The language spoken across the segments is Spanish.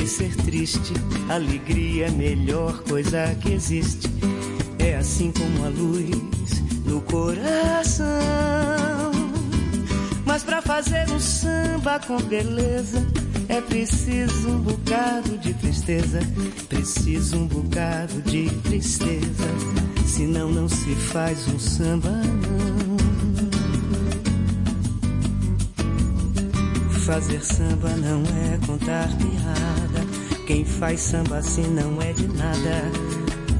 que ser triste. Alegria é a melhor coisa que existe. É assim como a luz no coração. Mas pra fazer um samba com beleza, é preciso um bocado de tristeza. Preciso um bocado de tristeza. Senão não se faz um samba, Fazer samba não é contar piada. Quem faz samba assim não é de nada.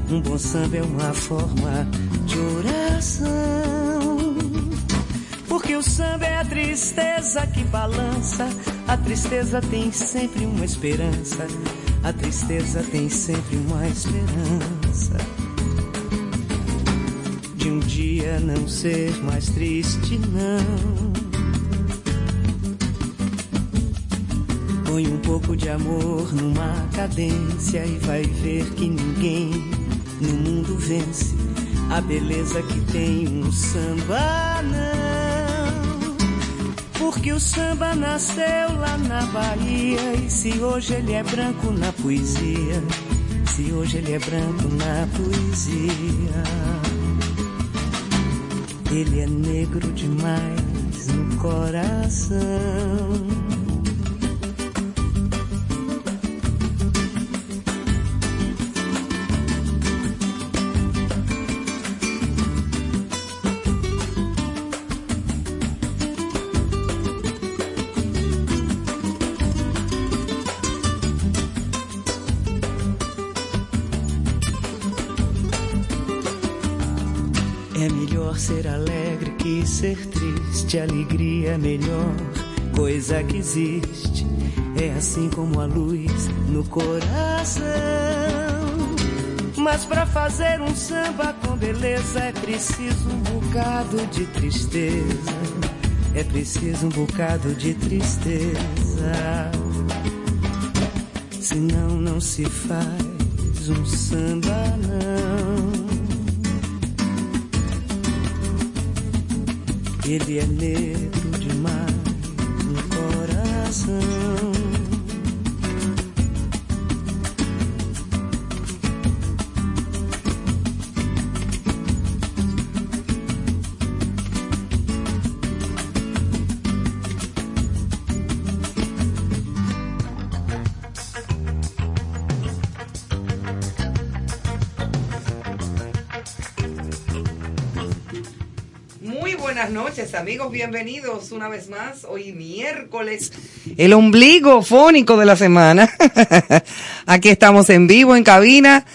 Um bom samba é uma forma de oração. Porque o samba é a tristeza que balança. A tristeza tem sempre uma esperança. A tristeza tem sempre uma esperança. De um dia não ser mais triste, não. Põe um pouco de amor numa cadência e vai ver que ninguém no mundo vence a beleza que tem um samba, não. Porque o samba nasceu lá na Bahia e se hoje ele é branco na poesia, se hoje ele é branco na poesia, ele é negro demais no coração. Ser triste. Alegria é melhor coisa que existe. É assim como a luz no coração. Mas para fazer um samba com beleza é preciso um bocado de tristeza. É preciso um bocado de tristeza. Senão não se faz um samba não. Ele é negro demais no coração. Noches, amigos. Bienvenidos una vez más. Hoy miércoles, el ombligo fónico de la semana. Aquí estamos en vivo, en cabina,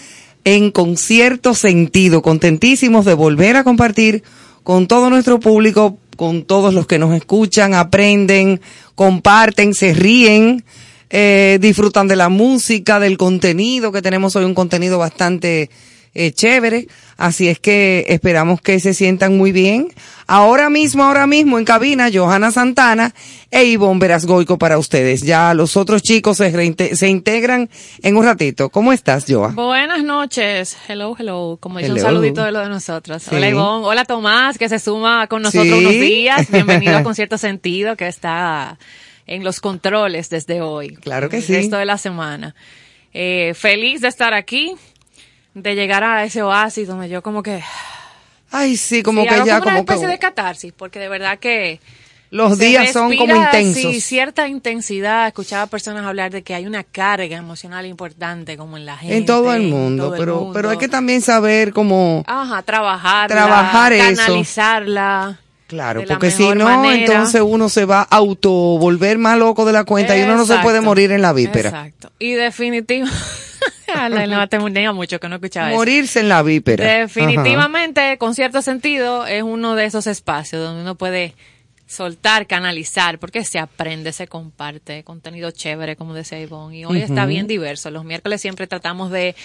en concierto sentido. Contentísimos de volver a compartir con todo nuestro público, con todos los que nos escuchan, aprenden, comparten, se ríen, eh, disfrutan de la música, del contenido, que tenemos hoy un contenido bastante eh, chévere. Así es que esperamos que se sientan muy bien. Ahora mismo, ahora mismo en cabina, Johanna Santana e Ivonne Verasgoico para ustedes. Ya los otros chicos se, se integran en un ratito. ¿Cómo estás, Joa? Buenas noches. Hello, hello. Como dice un saludito de lo de nosotros. Sí. Hola Ivonne. Hola Tomás, que se suma con nosotros Sí. unos días. Bienvenido a Concierto Sentido, que está en los controles desde hoy. Claro que el sí. resto de la semana. Eh, feliz de estar aquí, de llegar a ese oasis donde yo como que... Ay, sí, como sí, que ya, como una como especie de catarsis, porque de verdad que... los días son como intensos. Sí, cierta intensidad. Escuchaba personas hablar de que hay una carga emocional importante como en la gente. en todo el mundo, todo el pero, mundo. pero hay que también saber cómo, Ajá, trabajarla. Trabajar eso. Canalizarla. Claro, porque si no, manera. entonces uno se va a auto volver más loco de la cuenta y uno no se puede morir en la víspera. Exacto. Y definitivo. no tenía mucho que no escuchaba eso. Morirse en la víspera. Definitivamente, con cierto sentido, es uno de esos espacios donde uno puede soltar, canalizar, porque se aprende, se comparte, contenido chévere, como decía Ivonne. Y hoy está bien diverso. Los miércoles siempre tratamos de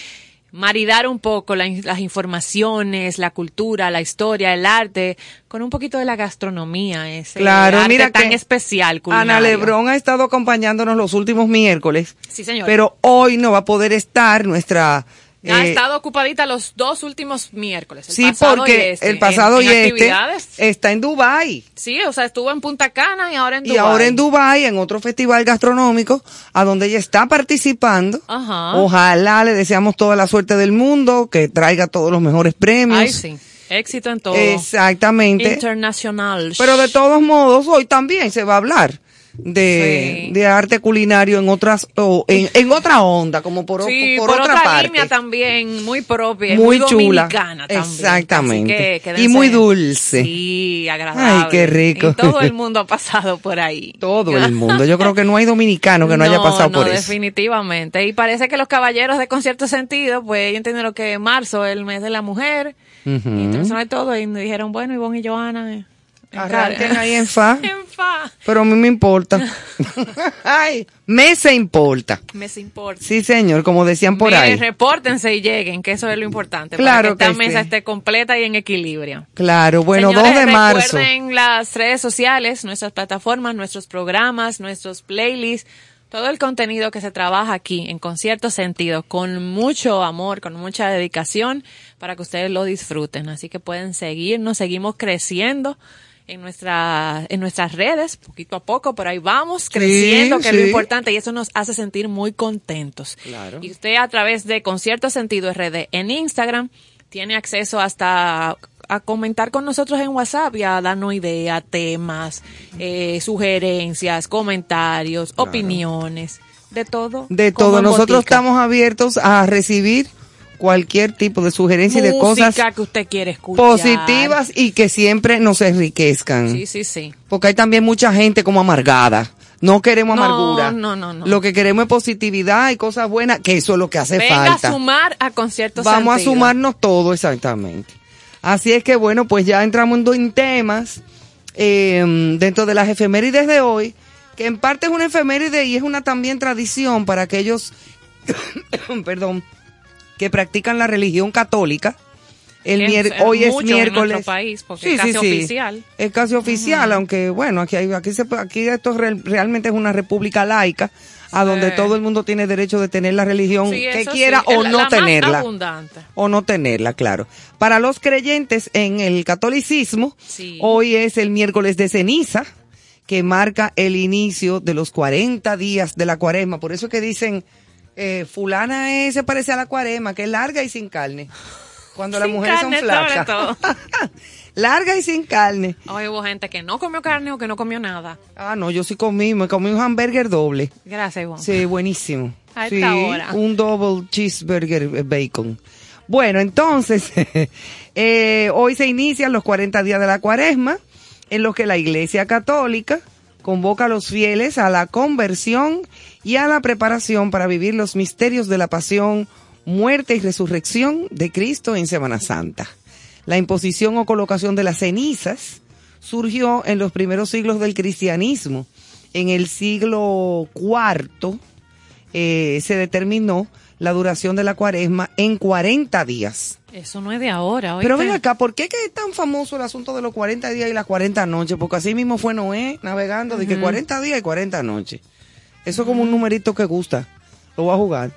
maridar un poco la las informaciones, la cultura, la historia, el arte, con un poquito de la gastronomía, ese Claro, arte mira tan que especial. Ana culinario. Lebrón ha estado acompañándonos los últimos miércoles. Sí, señor. Pero hoy no va a poder estar nuestra... Ha eh, estado ocupadita los dos últimos miércoles. el sí, pasado porque y este, el pasado en- y en este está en Dubai Sí, o sea, estuvo en Punta Cana y ahora en Y Dubái. ahora en Dubai en otro festival gastronómico, a donde ella está participando. Ajá. Ojalá le deseamos toda la suerte del mundo, que traiga todos los mejores premios. Ay, sí. Éxito en todo. Exactamente. Internacional. Pero de todos modos, hoy también se va a hablar de, Sí. de arte culinario en otras, o en, en otra onda, como por, Sí, por, por, otra, otra, parte. línea también, muy propia, y Muy muy, chula. dominicana también. Exactamente. Que Y muy dulce. Sí, agradable. Ay, qué rico. Y todo el mundo ha pasado por ahí. Todo el mundo. Yo creo que no hay dominicano que no, haya pasado no, por eso. definitivamente. Y parece que los caballeros de concierto sentido, pues ellos entienden lo que marzo es el mes de la mujer, Ujú. internacional y todo, y me dijeron, bueno, Ivonne y Joana, eh, Arranquen ahí en fa. en fa. Pero a mí me importa. Ay, me se importa. Me se importa. Sí, señor, como decían por ahí. repórtense y lleguen, que eso es lo importante. Claro para que esta que mesa sí. esté completa y en equilibrio. Claro, bueno, Señores, 2 de marzo. Recuerden las redes sociales, nuestras plataformas, nuestros programas, nuestros playlists, todo el contenido que se trabaja aquí en Concierto Sentido, con mucho amor, con mucha dedicación, para que ustedes lo disfruten. Así que pueden seguirnos, seguimos creciendo en nuestra, en nuestras redes, poquito a poco, pero ahí vamos creciendo, que es lo importante, y eso nos hace sentir muy contentos. Claro. Y usted a través de Concierto Sentido RD en Instagram tiene acceso hasta a comentar con nosotros en WhatsApp y a darnos ideas, temas, eh, sugerencias, comentarios, opiniones, de todo. De todo. Nosotros botica. estamos abiertos a recibir cualquier tipo de sugerencia y de cosas Música que usted quiere escuchar. positivas y que siempre nos enriquezcan. Sí, sí, sí. Porque hay también mucha gente como amargada. No queremos No, amargura. no, no, no. Lo que queremos es positividad y cosas buenas, que eso es lo que hace Venga falta. a sumar a conciertos Vamos a sumarnos todo, exactamente. Así es que bueno, pues ya entramos en temas eh, dentro de las efemérides de hoy. que en parte es una efeméride y es una también tradición para aquellos, perdón, que practican la religión católica. El Es- mier- es hoy es en miércoles. nuestro país, porque es casi oficial. Es casi oficial, aunque bueno, aquí aquí se, aquí esto real- realmente es una república laica, a donde todo el mundo tiene derecho de tener la religión que quiera o la- no la tenerla abundante. o no tenerla, claro. Para los creyentes en el catolicismo, hoy es el miércoles de ceniza, que marca el inicio de los 40 días de la cuaresma. Por eso es que dicen, eh, fulana es- se parece a la cuaresma, que es larga y sin carne. Cuando las mujeres carne, son sobre flacas. todo. larga y sin carne. Hoy hubo gente que no comió carne o que no comió nada. Ah, no, yo sí comí, me comí un hamburger doble. Gracias, Ivonne. Sí, buenísimo. A sí, esta hora. un double cheeseburger eh, bacon. Bueno, entonces, eh, hoy se inician los 40 días de la cuaresma, en los que la Iglesia Católica convoca a los fieles a la conversión y a la preparación para vivir los misterios de la pasión, muerte y resurrección de Cristo en Semana Santa. La imposición o colocación de las cenizas surgió en los primeros siglos del cristianismo. En el siglo IV eh, se determinó la duración de la cuaresma en 40 días. Eso no es de ahora. Pero ¿oíste? ven acá, ¿por qué que es tan famoso el asunto de los 40 días y las 40 noches? Porque así mismo fue Noé navegando de que 40 días y 40 noches. Eso es como un numerito que gusta. Lo voy a jugar.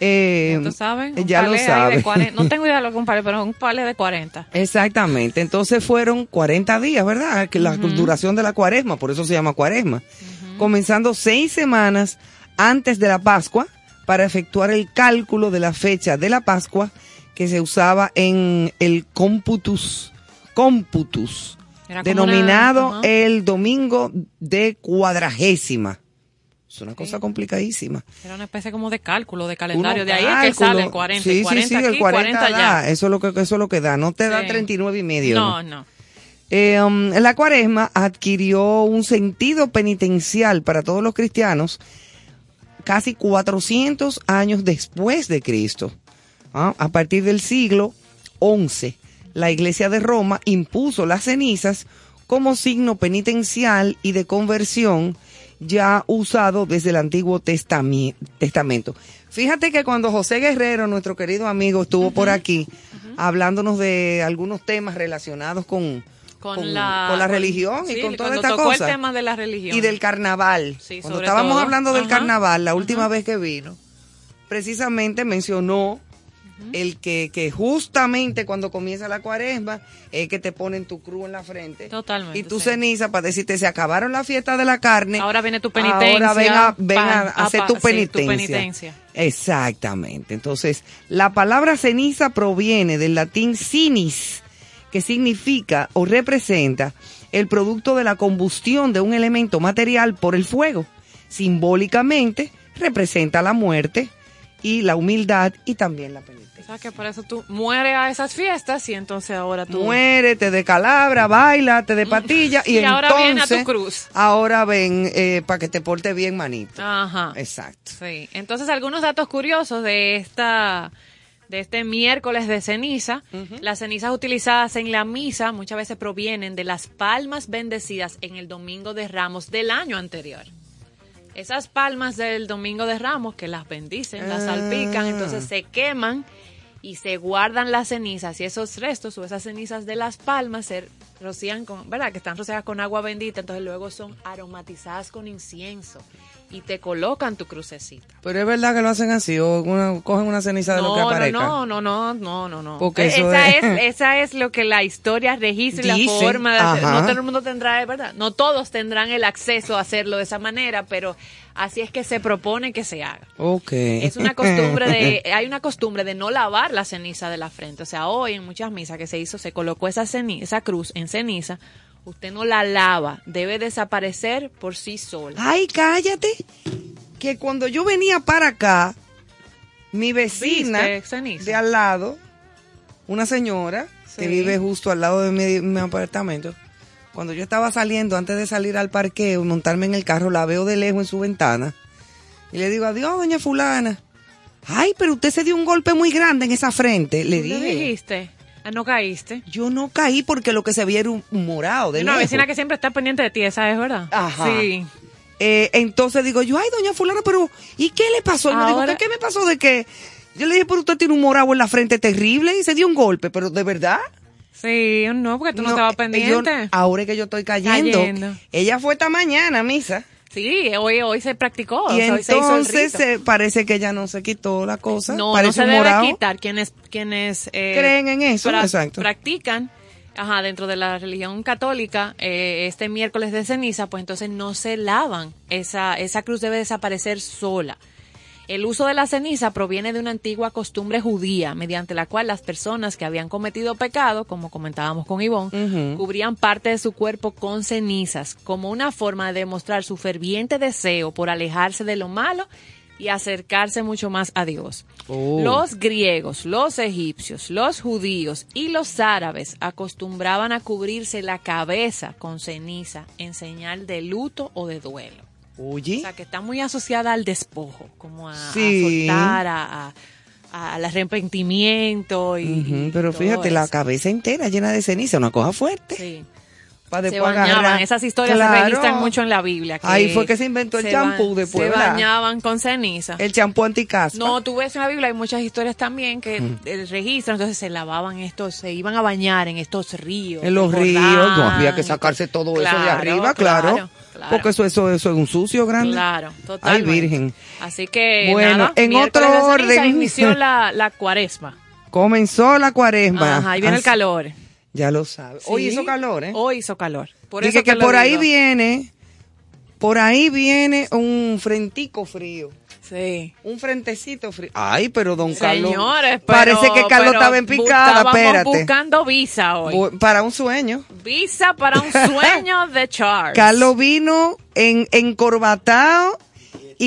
Eh, ¿Tú sabes? Un Ya lo sabes. 40. No tengo idea de lo que un palé, pero un palé de 40. Exactamente. Entonces fueron 40 días, ¿verdad? Que la duración de la cuaresma, por eso se llama cuaresma. Comenzando seis semanas antes de la Pascua para efectuar el cálculo de la fecha de la Pascua que se usaba en el Era como denominado una- ajá. el domingo de cuadragésima. Es una cosa complicadísima. Era una especie como de cálculo, de calendario. Uno de ahí es que cálculo. sale el 40. Sí, 40 sí, sí, aquí, el 40, 40 da. allá. Eso es lo que, eso es lo que da. No te da Sí. 39 y medio. No, no. Eh, um, la cuaresma adquirió un sentido penitencial para todos los cristianos casi 400 años después de Cristo. Ah, A partir del siglo XI, la Iglesia de Roma impuso las cenizas como signo penitencial y de conversión ya usado desde el Antiguo Testamento. Fíjate que cuando José Guerrero, nuestro querido amigo, estuvo por aquí hablándonos de algunos temas relacionados con, Con, la, con la religión y con toda esta cosa. el tema de la religión. Y del carnaval. Sí, Cuando estábamos todo. hablando del Ajá, carnaval, la última ajá. vez que vino, precisamente mencionó el que, que justamente cuando comienza la cuaresma es que te ponen tu cruz en la frente. Totalmente, Y tu sí. ceniza para decirte, se acabaron la fiesta de la carne. Ahora viene tu penitencia. Ahora ven a, ven a hacer tu sí, penitencia. penitencia. Exactamente. Entonces, la palabra ceniza proviene del latín cinis, que significa o representa el producto de la combustión de un elemento material por el fuego. Simbólicamente, representa la muerte y la humildad y también la O penitencia. sea que por eso tú mueres a esas fiestas y entonces ahora tú... Muérete de calabra, baila, te de patilla y, Y ahora viene a tu entonces, cruz. Ahora ven para que te porte bien, manito. Ajá. Exacto. Sí. Entonces, algunos datos curiosos de esta de este miércoles de ceniza. Las cenizas utilizadas en la misa muchas veces provienen de las palmas bendecidas en el Domingo de Ramos del año anterior. Esas palmas del Domingo de Ramos que las bendicen, las salpican, Ah. entonces se queman y se guardan las cenizas y esos restos o esas cenizas de las palmas se rocían con, ¿verdad? Que están rociadas con agua bendita, entonces luego son aromatizadas con incienso y te colocan tu crucecita. Pero es verdad que lo hacen así, o una- cogen una ceniza de lo que No, aparezca. no, no, no, no, no, no. Porque Eh, eso esa es- es... esa es lo que la historia registra y la forma de hacer. No todo el mundo tendrá, es verdad. No todos tendrán el acceso a hacerlo de esa manera, pero así es que se propone que se haga. Ok. Es una costumbre de, hay una costumbre de no lavar la ceniza de la frente. O sea, hoy en muchas misas que se hizo, se colocó esa, ceni- esa cruz en ceniza. Usted no la lava, debe desaparecer por sí sola. Ay, cállate. Que cuando yo venía para acá, mi vecina de al lado, una señora que vive justo al lado de mi, mi apartamento, cuando yo estaba saliendo, antes de salir al parqueo y montarme en el carro, la veo de lejos en su ventana y le digo, adiós, doña fulana. Ay, pero usted se dio un golpe muy grande en esa frente. Le ¿Tú le dije, dijiste? Ah, no caíste. yo no caí porque lo que se veía era un morado de Una lejos. vecina que siempre está pendiente de ti, esa es verdad. Ajá. Sí. Eh, entonces digo yo, ay, doña fulana, pero ¿y qué le pasó? Y me dijo, ¿qué, qué me pasó de que? Yo le dije, pero usted tiene un morado en la frente terrible y se dio un golpe, pero de verdad. Sí, no, porque tú no, No, estabas eh, pendiente. yo- ahora es que yo estoy cayendo. Cayendo. Ella fue esta mañana a misa. Sí, hoy, hoy se practicó. y o sea, se entonces eh, parece que ella no se quitó la cosa. No, no parece se un debe quitar quienes, quienes eh, Creen en eso, exacto. practican, ajá, dentro de la religión católica, eh, este miércoles de ceniza, pues entonces no se lavan. Esa, esa cruz debe desaparecer sola. El uso de la ceniza proviene de una antigua costumbre judía, mediante la cual las personas que habían cometido pecado, como comentábamos con Ivonne, cubrían parte de su cuerpo con cenizas, como una forma de demostrar su ferviente deseo por alejarse de lo malo y acercarse mucho más a Dios. Oh. Los griegos, los egipcios, los judíos y los árabes acostumbraban a cubrirse la cabeza con ceniza en señal de luto o de duelo. Oye. O sea, que está muy asociada al despojo, como a, soltar, a, a- al arrepentimiento y, pero fíjate, la cabeza entera llena de ceniza, una cosa fuerte. Sí. Para Se después bañaban, agarrar. esas historias Claro. se registran mucho en la Biblia. que Ahí fue que se inventó el champú ba- después, Se ¿verdad? bañaban con ceniza. El champú anticaspa. No, tú ves en la Biblia hay muchas historias también que eh, registran, entonces se lavaban estos, se iban a bañar en estos ríos. en los ríos, Jordán. no había que sacarse todo eso de arriba, claro. claro, claro. Porque eso, eso, eso es un sucio grande. Claro, Ay, totalmente. virgen. Así que, Bueno, nada, en otro de orden. inició la, la cuaresma. Comenzó la cuaresma. Ajá, ahí viene el calor. Ya lo sabes. Hoy hizo calor, ¿eh? Hoy hizo calor. Por eso que, que por ahí digo. viene, por ahí viene un frentico frío. Sí. Un frentecito frío. Ay, pero don Carlos. Señores, pero, Parece que Carlos estaba en picada, espérate. buscando visa hoy. Para un sueño. Visa para un sueño de Charles. Carlos vino en encorbatado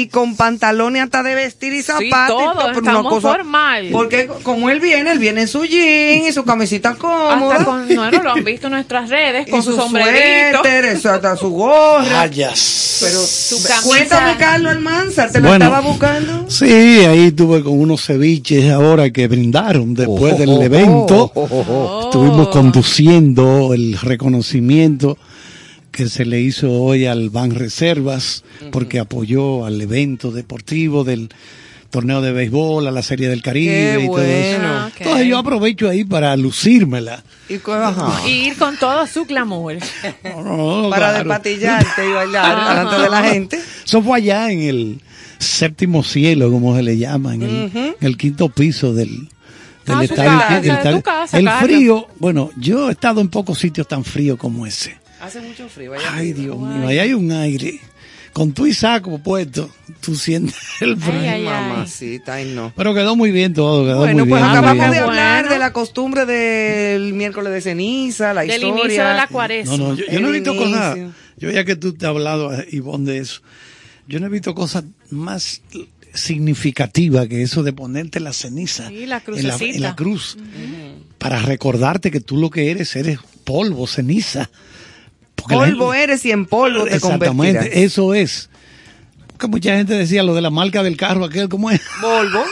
y con pantalones hasta de vestir y zapatos. y todo, pero estamos formal. Porque como él viene, él viene en su jean y su camisita cómoda. Hasta con, no, no, lo han visto en nuestras redes, y con su, sombrerito. suéter, eso, hasta su gorra. Vayas. Pero Su camisa. cuéntame, Carlos Almanzar, ¿te lo Bueno. estaba buscando? Sí, ahí estuve con unos ceviches ahora que brindaron después Oh, del oh, evento. oh, oh, oh. Estuvimos conduciendo el reconocimiento que se le hizo hoy al Ban Reservas porque apoyó al evento deportivo del torneo de béisbol, a la Serie del Caribe Qué y todo eso. bueno. Ah. Entonces yo aprovecho ahí para lucírmela. Y ir con todo su. No, no, Para claro. despatillarte y bailar Ajá. delante de la gente. Eso fue allá en el séptimo cielo, como se le llama, en el, en el quinto piso del, Ah, estadio. casa, casa, el Carlos. frío, bueno, yo he estado en pocos sitios tan fríos como ese. Hace mucho frío. Ay, Dios mío, ahí hay un aire. Con tu y saco puesto, tú sientes el frío. Ay, ay, ay. Mamacita, ay no. Pero quedó muy bien todo, quedó Bueno, muy pues bien. muy acabamos bien. de Bueno. hablar de la costumbre del miércoles de ceniza, la Del historia. inicio de la cuaresma. No, no, yo, yo no he visto cosas. inicio. Yo ya que tú te has hablado, Ivonne, de eso, yo no he visto cosas más significativas que eso de ponerte la ceniza Sí, la en, la, en la cruz para recordarte que tú lo que eres eres polvo, ceniza. Polvo gente- eres y en polvo te convertirás. Exactamente, eso es. Porque mucha gente decía lo de la marca del carro aquel, ¿cómo es? Volvo.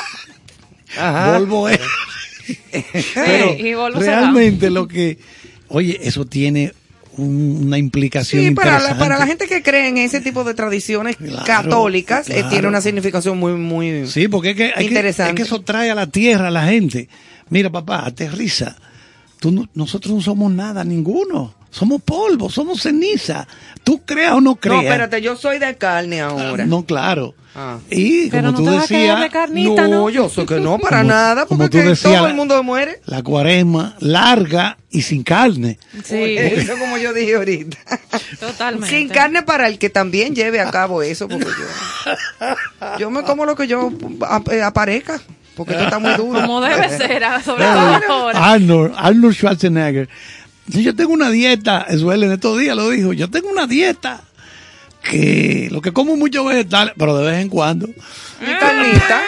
Ajá. Volvo es. Sí, y Volvo realmente lo que, oye, eso tiene un- una implicación Sí, para la, interesante. para la gente que cree en ese tipo de tradiciones Claro, católicas, eh, tiene una significación muy, muy... Sí, porque es que, hay que, Interesante. es que eso trae a la tierra a la gente. Mira, papá, aterriza. Tú no- nosotros no somos nada, ninguno. Somos polvo, somos ceniza. Tú creas o no creas. No, espérate, yo soy de carne ahora. No, claro. Ah. Y Pero como no tú te vas a quedar decías, de carnita, ¿no? yo sé que no, para Como- nada, como porque tú que decías, todo el mundo muere. la cuaresma larga y sin carne. Sí, Eso como yo dije ahorita. totalmente. Sin carne para el que también lleve a cabo eso, porque yo, yo me como lo que yo ap- eh, aparezca, porque esto está muy duro. Como debe ser, ah, sobre todo ahora. Arnold, Arnold Schwarzenegger. Si Yo tengo una dieta, él en estos días lo dijo, yo tengo una dieta que lo que como mucho vegetales, pero de vez en cuando. Mi carnita,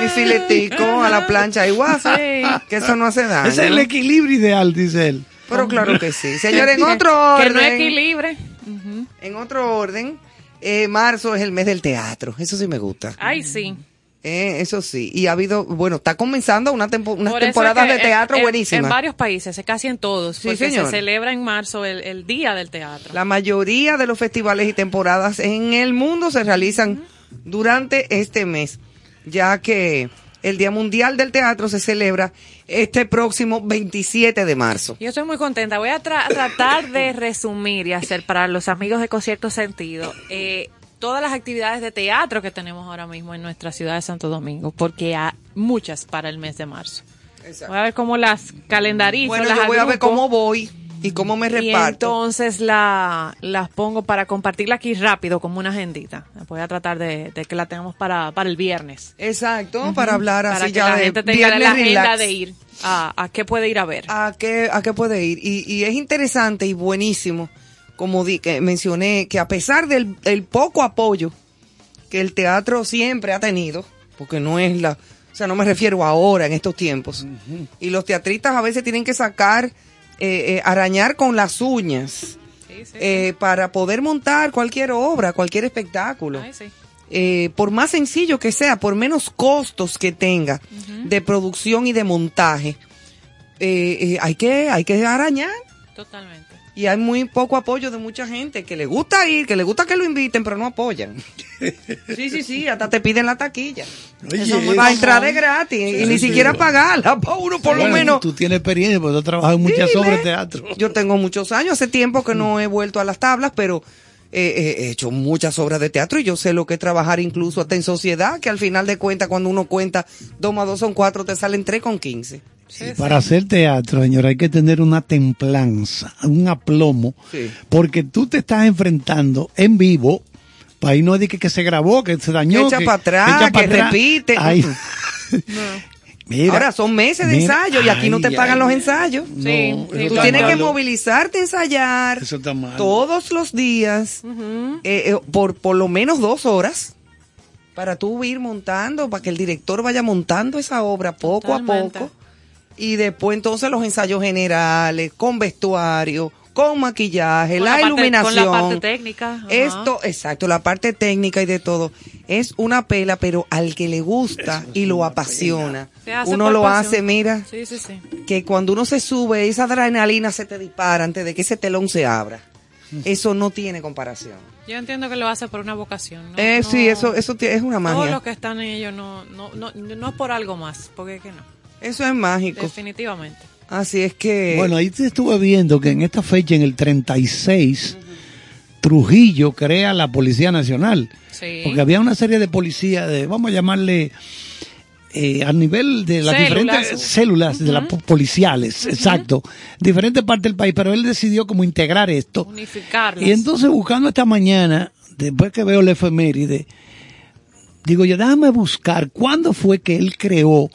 mi filetico a la plancha y guasa, Sí. que eso no hace daño. Ese es el equilibrio ideal, dice él. Pero claro que sí. Señores, en Que- otro Que orden, no equilibre. en otro orden, eh, marzo es el mes del teatro. Eso sí me gusta. Ay, sí. Eh, eso sí. Y ha habido, bueno, está comenzando una tempo- unas temporadas es que de teatro en- en- buenísimas. En varios países, casi en todos, Sí, porque señor. se celebra en marzo el, el Día del Teatro. La mayoría de los festivales y temporadas en el mundo se realizan durante este mes, ya que el Día Mundial del Teatro se celebra este próximo 27 de marzo. Yo estoy muy contenta. Voy a tra- tratar de resumir y hacer para los amigos de Concierto Sentido eh, todas las actividades de teatro que tenemos ahora mismo en nuestra ciudad de Santo Domingo, porque hay muchas para el mes de marzo. Voy a ver cómo las calendarizo. Bueno, las yo voy a ver cómo voy y cómo me Y reparto. entonces la, las pongo para compartirla aquí rápido como una agendita. Voy a tratar de, de que la tengamos para, para el viernes. Exacto, para hablar para así que ya la de gente tenga la agenda relax. de ir a, a qué puede ir a ver. ¿A qué, a qué puede ir? Y, y es interesante y buenísimo, como di, que mencioné, que a pesar del el poco apoyo que el teatro siempre ha tenido, porque no es la, o sea, no me refiero ahora en estos tiempos, y los teatristas a veces tienen que sacar, eh, eh, arañar con las uñas Sí, sí, eh, para poder montar cualquier obra, cualquier espectáculo. Ay. Eh, por más sencillo que sea, por menos costos que tenga de producción y de montaje, hay que hay que arañar Totalmente. Y hay muy poco apoyo de mucha gente que le gusta ir, que le gusta que lo inviten, pero no apoyan. sí, sí, sí, hasta te piden la taquilla. Oye, Eso eso- va a entrar de gratis y Sí, ni sí, siquiera sí. pagarla para uno por lo menos. Tú tienes experiencia, porque tú has trabajado en muchas Sí, obras de teatro. Yo tengo muchos años, hace tiempo que no he vuelto a las tablas, pero eh, eh, he hecho muchas obras de teatro y yo sé lo que es trabajar incluso hasta en sociedad, que al final de cuentas cuando uno cuenta dos más dos son cuatro, te salen tres con quince. Y para hacer teatro, señor, hay que tener una templanza, un aplomo, Sí. porque tú te estás enfrentando en vivo, para ahí no es de que, que se grabó, que se dañó. Echa que- pa' atrás, echa pa' que atrás. repite. Ay. Mira, Ahora son meses de mira, ensayo y aquí no te pagan ay, los ay. ensayos. Sí, sí, Tú tienes que movilizarte, a ensayar Eso está mal. todos los días eh, eh, por por lo menos dos horas para tú ir montando, para que el director vaya montando esa obra poco a poco y después entonces los ensayos generales con vestuario, con maquillaje, Con la, la parte- iluminación, con la parte técnica, ajá. Esto, exacto, la parte técnica y de todo es una pela, pero al que le gusta y lo apasiona, uno lo pasión. hace, mira, Sí, sí, sí. que cuando uno se sube, esa adrenalina se te dispara antes de que ese telón se abra. Eso no tiene comparación. Yo entiendo que lo hace por una vocación. ¿no? eh, No- sí, eso, eso es una Todos magia. los que están en ello no, no, no, no es por algo más, porque es que no. Eso es mágico. Definitivamente. Así es que. Bueno, ahí te estuve viendo que en esta fecha, en el 36, Trujillo crea la Policía Nacional. Sí. Porque había una serie de policías, de, vamos a llamarle, eh, a nivel de las Células. diferentes células de las po- policiales, exacto, diferentes partes del país, pero él decidió como integrar esto. Unificarlas. Y entonces buscando esta mañana, después que veo la efeméride, digo yo, déjame buscar cuándo fue que él creó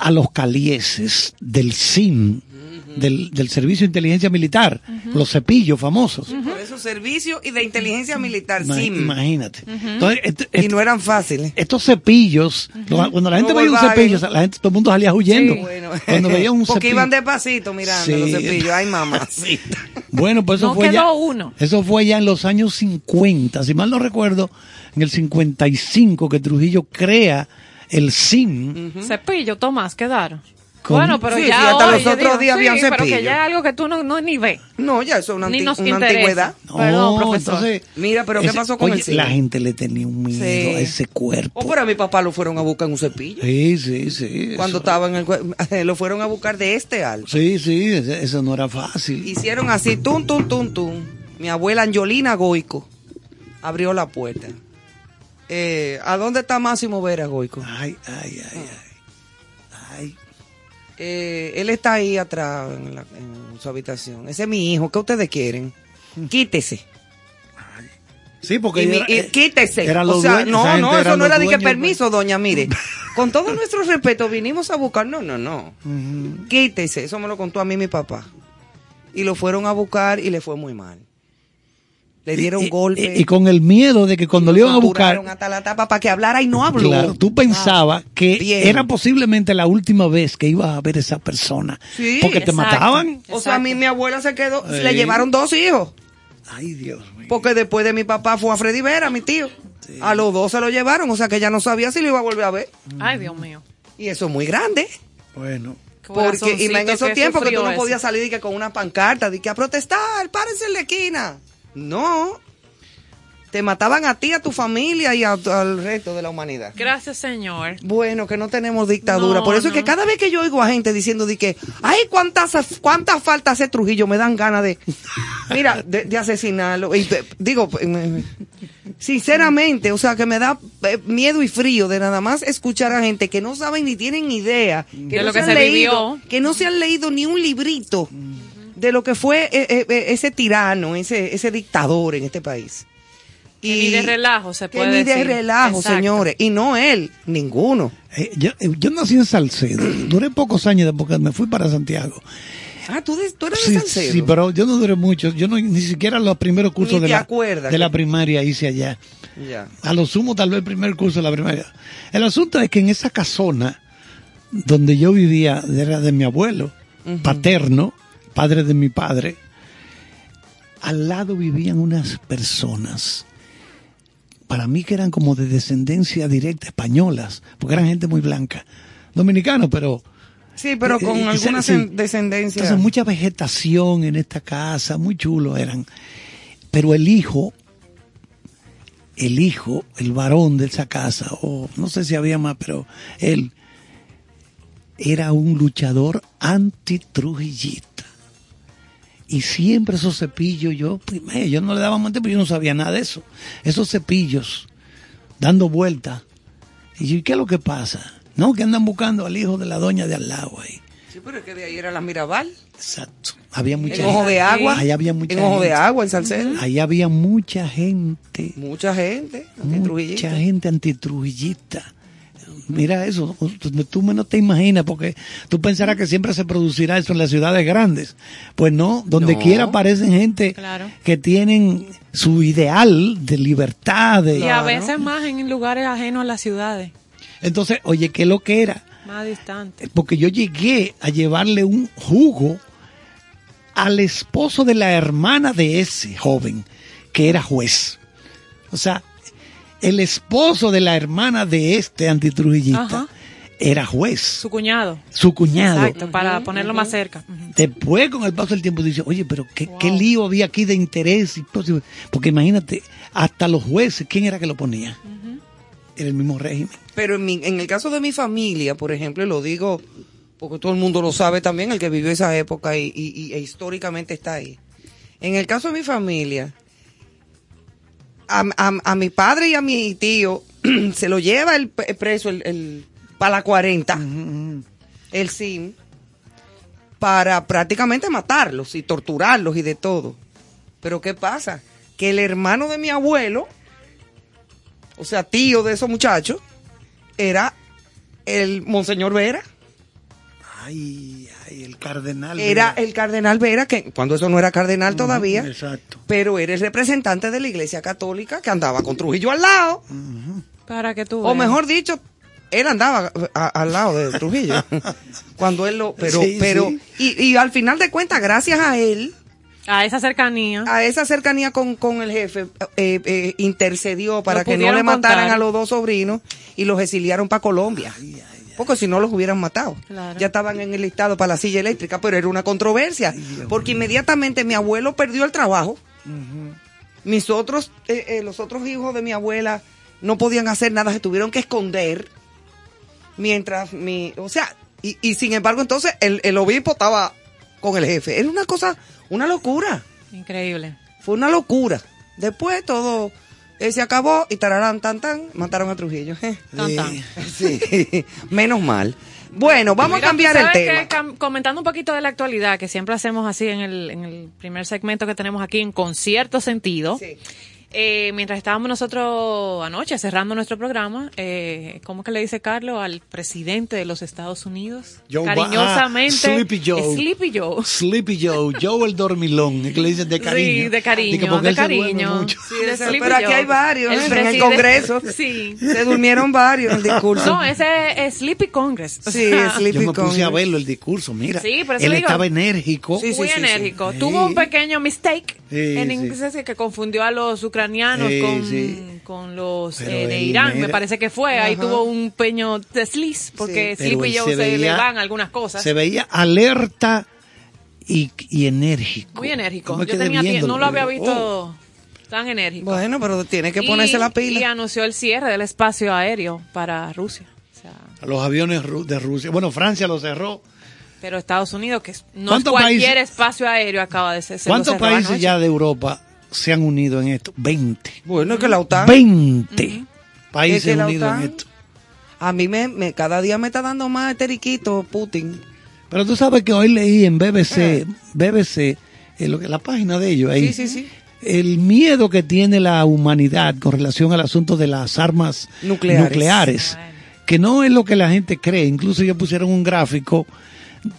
a los calieses del SIM, del, del Servicio de Inteligencia Militar, los cepillos famosos. Por esos servicios y de inteligencia militar, SIM. Imagínate. Entonces, et- Y et- no eran fáciles. estos cepillos, lo- cuando la gente No veía un cepillo, la gente, todo el mundo salía huyendo. Sí, bueno. Cuando veía un Porque cepillo. iban despacito mirando Sí. los cepillos. Ay, mamá. Bueno, pues eso No fue quedó ya. uno. Eso fue ya en los años 50, si mal no recuerdo, en el 55 que Trujillo crea el SIM. Cepillo, Tomás, quedaron. Con- Bueno, pero Sí, ya sí, hasta hoy, los yo otros digo, días había un sí, pero que cepillo. ya es algo que tú no, no ni ves. No, ya eso es una, Ni anti- nos una interesa. antigüedad. Perdón, profesor. entonces, Mira, pero ¿qué ese- pasó con oye, el? La gente le tenía un miedo Sí. a ese cuerpo. O pero a mi papá lo fueron a buscar en un cepillo. Sí, sí, sí. Cuando eso- estaba en el... Lo fueron a buscar de este al. Sí, sí, eso no era fácil. Hicieron así, tum, tum, tum, tum. Mi abuela Angelina Goico abrió la puerta. Eh, ¿A dónde está Máximo Vera Goico? Ay, ay, ay, ay. Ay. Eh, él está ahí atrás en, la- en su habitación. Ese es mi hijo. ¿Qué ustedes quieren? Quítese. Sí, porque Y mi- era- y eh, quítese. eran o sea, dueños, no, no, eso no era de que dueños, permiso, doña, mire. Con todo nuestro respeto, vinimos a buscar. No, no, no. Ujú. Quítese. Eso me lo contó a mí mi papá. Y lo fueron a buscar y le fue muy mal. Le dieron Y- golpes. Y, y con el miedo de que cuando le iban a buscar, hasta la tapa para que hablara y no habló. claro, tú pensabas que Bien. era posiblemente la última vez que ibas a ver esa persona. Sí, porque te exacto. mataban. O sea, a mí mi abuela se quedó, le llevaron dos hijos. Ay, Dios mío. Porque después de mi papá fue a Freddy Vera, mi tío. A los dos se lo llevaron, o sea que ella no sabía si lo iba a volver a ver. Ay, Dios mío. Y eso es muy grande. Bueno, Porque y en esos que tiempos que tú no eso. podías salir y que con una pancarta, de que a protestar, párense en la esquina. No. Te mataban a ti, a tu familia y a- al resto de la humanidad. Gracias, Señor. Bueno, que no tenemos dictadura. No, Por eso es que cada vez que yo oigo a gente diciendo de que, ay, cuántas, cuántas faltas hace Trujillo, me dan ganas de, mira, de, de asesinarlo. Y, digo, eh, sinceramente, o sea, que me da eh, miedo y frío de nada más escuchar a gente que no saben ni tienen idea, que De no lo que han se leído, vivió. que no se han leído ni un librito de lo que fue eh, eh, eh, ese tirano, ese, ese dictador en este país. Que ni de relajo se que puede ni de decir. relajo, Exacto. señores. Y no él, ninguno. eh, yo, yo nací en Salcedo. Duré pocos años después que me fui para Santiago. Ah, tú, de- tú eres Sí, de Salcedo. sí, pero yo no duré mucho. Yo no, ni siquiera los primeros cursos de la, acuerdas de la que- primaria hice allá. Ya. A lo sumo, tal vez el primer curso de la primaria. El asunto es que en esa casona donde yo vivía, era de mi abuelo, paterno, padre de mi padre, al lado vivían unas personas, para mí que eran como de descendencia directa españolas, porque eran gente muy blanca, dominicanos, pero... Sí, pero con Eh, eh, alguna sí. descendencia. Entonces, mucha vegetación en esta casa, muy chulo eran. Pero el hijo, el hijo, el varón de esa casa, o no sé si había más, pero él era un luchador antitrujillista. Y siempre esos cepillos, yo, primero, yo no le daba mente, pero yo no sabía nada de eso. Esos cepillos, dando vueltas. Y yo, ¿y qué es lo que pasa? No, que andan buscando al hijo de la doña de al lado ahí. Sí, pero es que de ahí era la Mirabal. Exacto. Había mucha En Ojo de Agua. Ahí había mucha En Ojo de gente. Agua, en Salcedo. Ahí había mucha gente. Mucha gente. Mucha gente antitrujillista. Mira eso, tú menos te imaginas, porque tú pensarás que siempre se producirá eso en las ciudades grandes. Pues no, donde No. quiera aparecen gente Claro. que tienen su ideal de libertad. De... Y a veces más en lugares ajenos a las ciudades, Entonces, oye, ¿qué es lo que era? más distantes. porque yo llegué a llevarle un jugo al esposo de la hermana de ese joven, que era juez. O sea, el esposo de la hermana de este antitrujillista Ajá. era juez, Su cuñado. su cuñado. Exacto, para ponerlo más cerca. Después, con el paso del tiempo, dice, oye, pero qué, qué lío había aquí de interés. y cosas". Porque imagínate, hasta los jueces, ¿quién era que lo ponía? Era el mismo régimen. Pero en, mi- en el caso de mi familia, por ejemplo, y lo digo porque todo el mundo lo sabe también, el que vivió esa época y, y- y- e históricamente está ahí. En el caso de mi familia, a, a- a mi padre y a mi tío se lo lleva el preso el, el- para la 40, el SIM, para prácticamente matarlos y torturarlos y de todo. Pero ¿qué pasa? Que el hermano de mi abuelo, o sea, tío de esos muchachos, era el Monseñor Vera. Ay, ay, el cardenal. Era el cardenal Vera, que cuando eso no era cardenal todavía, Exacto. pero era el representante de la iglesia católica que andaba con Trujillo al lado. Para que tú O mejor dicho, él andaba a- al lado de Trujillo. cuando él lo. Pero, Sí, pero, sí. Y, y al final de cuentas, gracias a él, A esa cercanía. a esa cercanía con, con el jefe, eh, eh, intercedió para Lo que no le mataran contar. a los dos sobrinos y los exiliaron para Colombia. Porque si no los hubieran matado. Claro. Ya estaban en el listado para la silla eléctrica, pero era una controversia. Porque inmediatamente mi abuelo perdió el trabajo. Mis otros, eh, eh, los otros hijos de mi abuela no podían hacer nada, se tuvieron que esconder. Mientras mi, o sea, y, y sin embargo entonces el, el obispo estaba con el jefe. Era una cosa, una locura. Increíble. Fue una locura. Después todo eh, se acabó y tararán, tan, tan, mataron a Trujillo. Tan, tan. Sí, menos mal. Bueno, vamos Mira, a cambiar el tema. que comentando un poquito de la actualidad, que siempre hacemos así en el, en el primer segmento que tenemos aquí, en concierto sentido. Sí. Eh, mientras estábamos nosotros anoche cerrando nuestro programa, eh, ¿cómo que le dice Carlos al presidente de los Estados Unidos? Joe Cariñosamente. ah, Sleepy Joe. Sleepy Joe. Sleepy Joe, Joe el dormilón, es que le dicen de cariño. Sí, de cariño, de cariño. mucho. Sí, De ese- Sleepy pero aquí hay varios en el Congreso. Sí. Se durmieron varios en el discurso. No, ese es Sleepy Congress. O Sí, sea, Sleepy Yo me puse Congress. a verlo el discurso, mira. Sí, por eso él digo- estaba enérgico. Sí, sí, muy enérgico. Sí. Tuvo un pequeño mistake Sí, en inglés que confundió a los ucranianos Sí, con, sí. con los eh, de Irán, me parece que fue. Ahí tuvo un peño desliz, porque Pero Sleepy él Joe se se, le veía- van algunas cosas. Se veía alerta y, y enérgico. Muy enérgico. Yo Yo tenía no lo había visto oh. tan enérgico. Bueno, pero tiene que ponerse Y- la Y pila. anunció el cierre del espacio aéreo para Rusia. O sea, a los aviones de Rusia. Bueno, Francia lo cerró. pero Estados Unidos, que es- no es ¿Cuántos cualquier países- espacio aéreo, acaba de ser. ¿Cuántos países anoche. ya de Europa se han unido en esto? 20. Bueno, que la OTAN. 20 países Es que la unidos en esto. A mí me, me- cada día me está dando más teriquito Putin. Pero tú sabes que hoy leí en BBC, BBC, en lo que, la página de ellos ahí, Eh. Sí, sí, sí. el miedo que tiene la humanidad con relación al asunto de las armas Nucleares. nucleares, Bueno. que no es lo que la gente cree. Incluso ellos pusieron un gráfico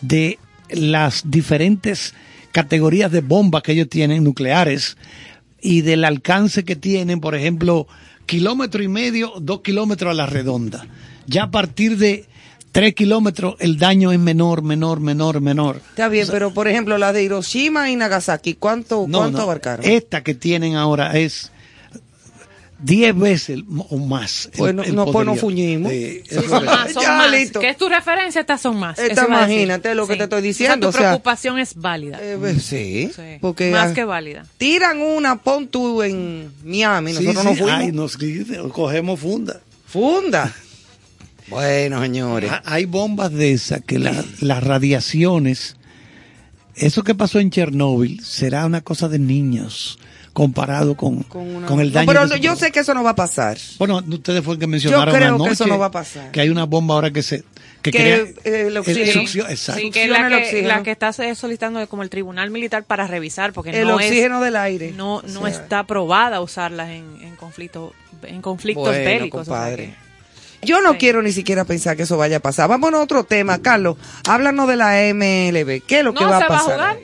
de las diferentes categorías de bombas que ellos tienen nucleares y del alcance que tienen, por ejemplo, kilómetro y medio, dos kilómetros a la redonda. Ya a partir de tres kilómetros el daño es menor, menor, menor, menor. Está bien, pero por ejemplo, la de Hiroshima y Nagasaki, ¿cuánto, No, cuánto no, abarcaron? Esta que tienen ahora es 10 veces o más. el- Pues no- el no, pues no fuñimos. Sí, Sí, eso son es. más, son Ya, más. listo. ¿Qué es tu referencia? Estas son más. Esta imagínate lo que te estoy diciendo, O o sea, sea- tu preocupación es válida. Eh, pues, sí, Sí, porque más ah, que válida. tiran una, pon tú en Miami, nosotros sí, no fuimos. ay, nos cogemos funda. Funda. Bueno, señores. Ha- Hay bombas de esas que la- las radiaciones, eso que pasó en Chernóbil será una cosa de niños comparado con, con, una- el No, daño. pero que no, se yo sé que eso no va a pasar. Bueno, ustedes fue el que mencionaron Yo creo que anoche eso no va a pasar. Que hay una bomba ahora que se que, Que, crea eh, el oxígeno. exacto. Sí, que la el que, oxígeno. la que está solicitando como el tribunal militar para revisar, porque El no oxígeno es, del aire. no, no O sea, está aprobada usarlas en, en conflicto, en conflictos Bueno, bélicos. o sea que- Yo no Sí. quiero ni siquiera pensar que eso vaya a pasar. Vámonos a otro tema, Carlos. Háblanos de la MLB. ¿Qué es lo que ¿No va a va a pasar? jugar?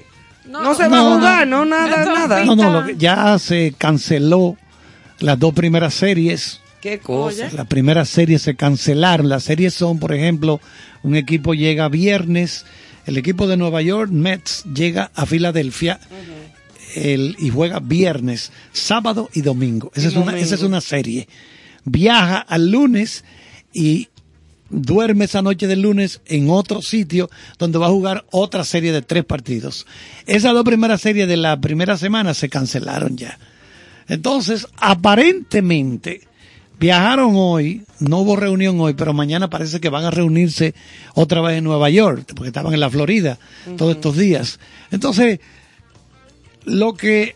No, No, se no. va a jugar, no, nada, nada. No, no, Ahorita- lo que- ya se canceló las dos primeras series. Qué cosa. Las primeras series se cancelaron. Las series son, por ejemplo, un equipo llega viernes, el equipo de Nueva York, Mets, llega a Filadelfia el- y juega viernes, sábado y domingo. Esa, Y es una, domingo. esa es una serie. Viaja al lunes y duerme esa noche del lunes en otro sitio donde va a jugar otra serie de tres partidos. Esas dos primeras series de la primera semana se cancelaron ya. Entonces, aparentemente, viajaron hoy, no hubo reunión hoy, pero mañana parece que van a reunirse otra vez en Nueva York, porque estaban en la Florida todos estos días. Entonces, lo que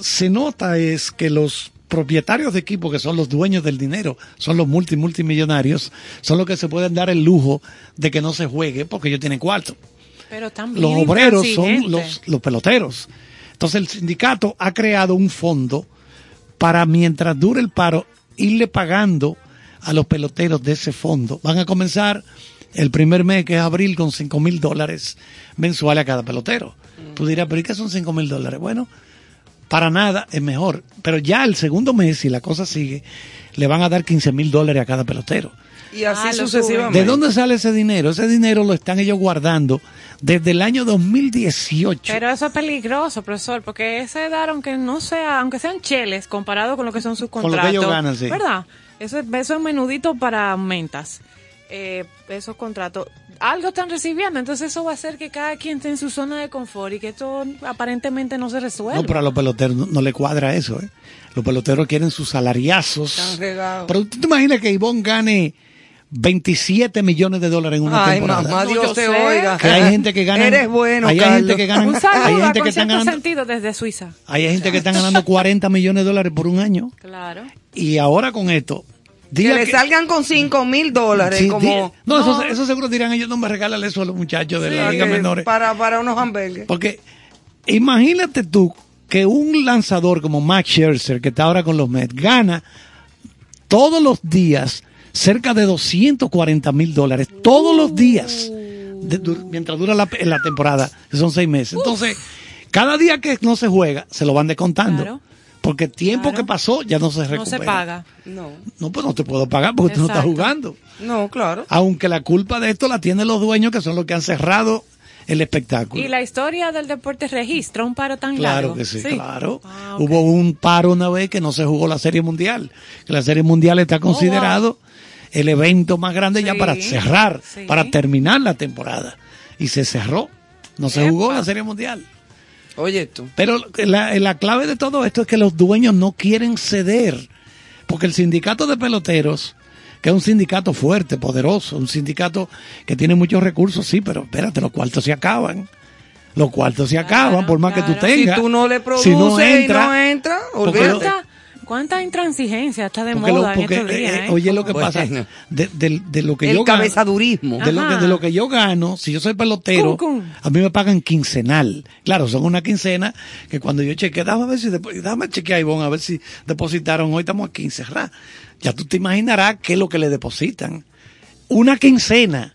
se nota es que los propietarios de equipo, que son los dueños del dinero, son los multi multimillonarios, son los que se pueden dar el lujo de que no se juegue porque ellos tienen cuarto Pero también los obreros son los, los peloteros. Entonces el sindicato ha creado un fondo para mientras dure el paro irle pagando a los peloteros de ese fondo. Van a comenzar el primer mes, que es abril, con 5 mil dólares mensuales a cada pelotero. Tú dirás, pero ¿y qué son 5 mil dólares? Bueno, para nada es mejor. Pero ya el segundo mes, si la cosa sigue, le van a dar 15 mil dólares a cada pelotero. Y así Ah, sucesivamente. ¿De dónde sale ese dinero? Ese dinero lo están ellos guardando desde el año 2018. Pero eso es peligroso, profesor, porque ese dar, aunque no sea, aunque sean cheles comparado con lo que son sus Con lo que contratos, ellos ganan, sí. ¿verdad? Eso, es- eso es menudito para mentas, eh, esos contratos. Algo están recibiendo, entonces eso va a hacer que cada quien esté en su zona de confort y que esto aparentemente no se resuelva. No, pero a los peloteros no, no le cuadra eso, ¿eh? Los peloteros quieren sus salariazos. Están regados. Pero tú te imaginas que Ivonne gane 27 millones de dólares en una Ay, temporada. mamá, No, Dios te sé. oiga. Que hay gente que gana. Eres bueno, hay Carlos. gente que gana. Un hay saludo a gente que están ganando. Sentido desde Suiza. Hay gente que están ganando 40 millones de dólares por un año. Claro. Y ahora con esto. Que le que- salgan con 5 mil dólares Sí, como... di- no, Eso, No. eso seguro dirán ellos, no me regalan eso a los muchachos de Sí, la Liga Menores. Para, para unos hamburgues. Porque imagínate tú que un lanzador como Max Scherzer, que está ahora con los Mets, gana todos los días cerca de 240 mil dólares, todos los días, de- du- mientras dura la, la temporada, que son seis meses. Entonces, cada día que no se juega, se lo van descontando. Claro. Porque tiempo Claro. que pasó ya no se recupera. No se paga. No, No, pues no te puedo pagar porque tú no estás Exacto. jugando. no, claro. Aunque la culpa de esto la tienen los dueños, que son los que han cerrado el espectáculo. ¿Y la historia del deporte registra un paro tan Claro largo? que sí, claro. Ah. Hubo un paro una vez que no se jugó la Serie Mundial. Que la Serie Mundial está considerado el evento más grande ya Oh, para cerrar, sí. para terminar la temporada. Y se cerró. No se Epa. jugó la Serie Mundial. Oye tú. Pero la, la clave de todo esto es que los dueños no quieren ceder. Porque el sindicato de peloteros, que es un sindicato fuerte, poderoso, un sindicato que tiene muchos recursos, sí, pero espérate, los cuartos se acaban. Los cuartos se acaban, por más que tú claro. Si tengas. tú no le Si produces no y entra, no entra, olvídate. ¿Cuánta, intransigencia está de porque lo- moda porque, en estos días? eh, eh? oye lo que pasa de, de- de lo que El yo gano, cabezadurismo. de lo, que, de lo que yo gano, si yo soy pelotero, Cum, cum. a mí me pagan quincenal. Claro, son una quincena que cuando yo chequeé, déjame ver si, déjame chequear, Ivonne, a ver si depositaron, hoy estamos a 15, ¿verdad? Ya tú te imaginarás qué es lo que le depositan. Una quincena.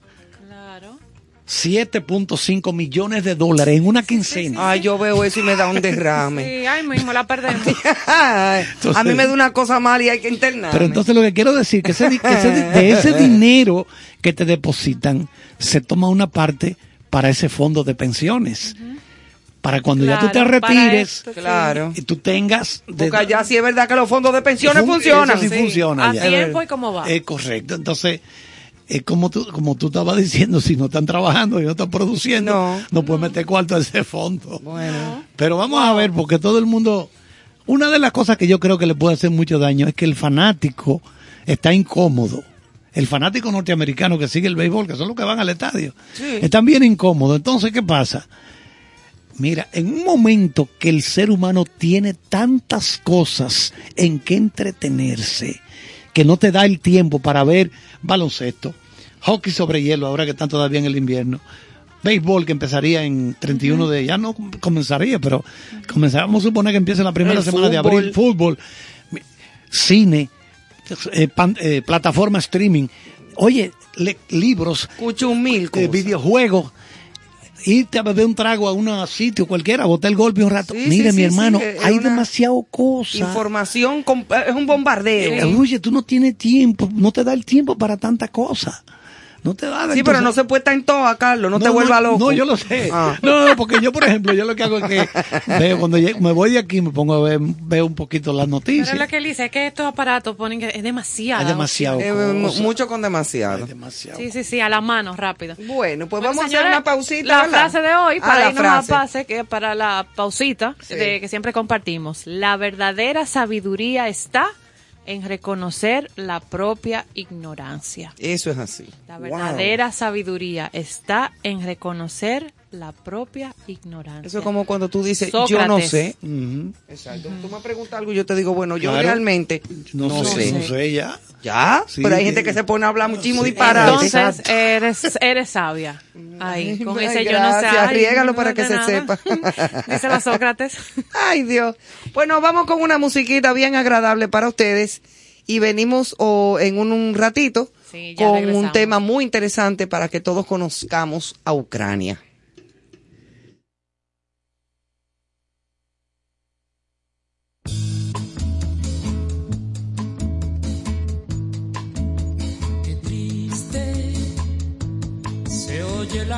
7.5 millones de dólares en una quincena. Ay, yo veo eso y me da un derrame. Sí, ay mismo la perdemos. A mí me da una cosa mal y hay que internarme. Pero entonces lo que quiero decir que, ese, que ese de ese dinero que te depositan se toma una parte para ese fondo de pensiones. Para cuando ya tú te retires esto, sí. Claro. y tú tengas... de- Porque allá sí es verdad que los fondos de pensiones Fun- funcionan. eso sí funciona A ya. tiempo y cómo va. Es correcto. Entonces, es como tú, como tú estabas diciendo, si no están trabajando y no están produciendo, No. no, puedes meter cuarto a ese fondo. Bueno. Pero vamos a ver, porque todo el mundo. Una de las cosas que yo creo que le puede hacer mucho daño es que el fanático está incómodo. El fanático norteamericano que sigue el béisbol, que son los que van al estadio, están bien incómodos. Entonces, ¿qué pasa? Mira, en un momento que el ser humano tiene tantas cosas en que entretenerse, que no te da el tiempo para ver baloncesto, hockey sobre hielo, ahora que están todavía en el invierno, béisbol que empezaría en 31 de, ya no comenzaría, pero comenzamos a suponer que empieza la primera El semana de abril, fútbol, cine, eh, pan- eh, plataforma streaming, oye, le- libros, Cuchumil. eh, videojuegos, irte a beber un trago a un sitio cualquiera, botar el golpe un rato. Sí, Mire, sí, mi hermano, sí, hay demasiado cosa. Información, es un bombardeo. Oye, tú no tienes tiempo, no te da el tiempo para tanta cosa. No te da. Sí, pero no se puede estar en toa, Carlos, no, te vuelva loco. No, yo lo sé. Ah. No, no, porque yo, por ejemplo, yo lo que hago es que veo, cuando llego- me voy de aquí, me pongo a ver, veo un poquito las noticias. Pero lo que él dice es que estos aparatos ponen que es demasiado. Hay demasiado. Eh, mucho con demasiado. Hay demasiado. Sí, sí, sí, a la mano, rápido. Bueno, pues Bueno, vamos a hacer una pausita. La ¿verdad? frase de hoy, Ah, para la irnos a pase, que para la pausita Sí. de que siempre compartimos. La verdadera sabiduría está en reconocer la propia ignorancia. Eso es así. La Wow. verdadera sabiduría está en reconocer la propia ignorancia. Eso es como cuando tú dices, yo no sé. Exacto. Tú me preguntas algo y yo te digo, bueno, yo Claro. realmente No, no, sé, sé. no sé ya. ¿Ya? Sí, pero hay que- gente que se pone a hablar muchísimo Sí. disparate. Entonces, eres, eres sabia. Ahí, con Ay, ese yo no sé. gracias, ay, riégalo no para que se nada. sepa. Díselo a Sócrates. Ay, Dios. Bueno, vamos con una musiquita bien agradable para ustedes y venimos oh, en un, un ratito Sí, con un tema muy interesante para que todos conozcamos a Ucrania.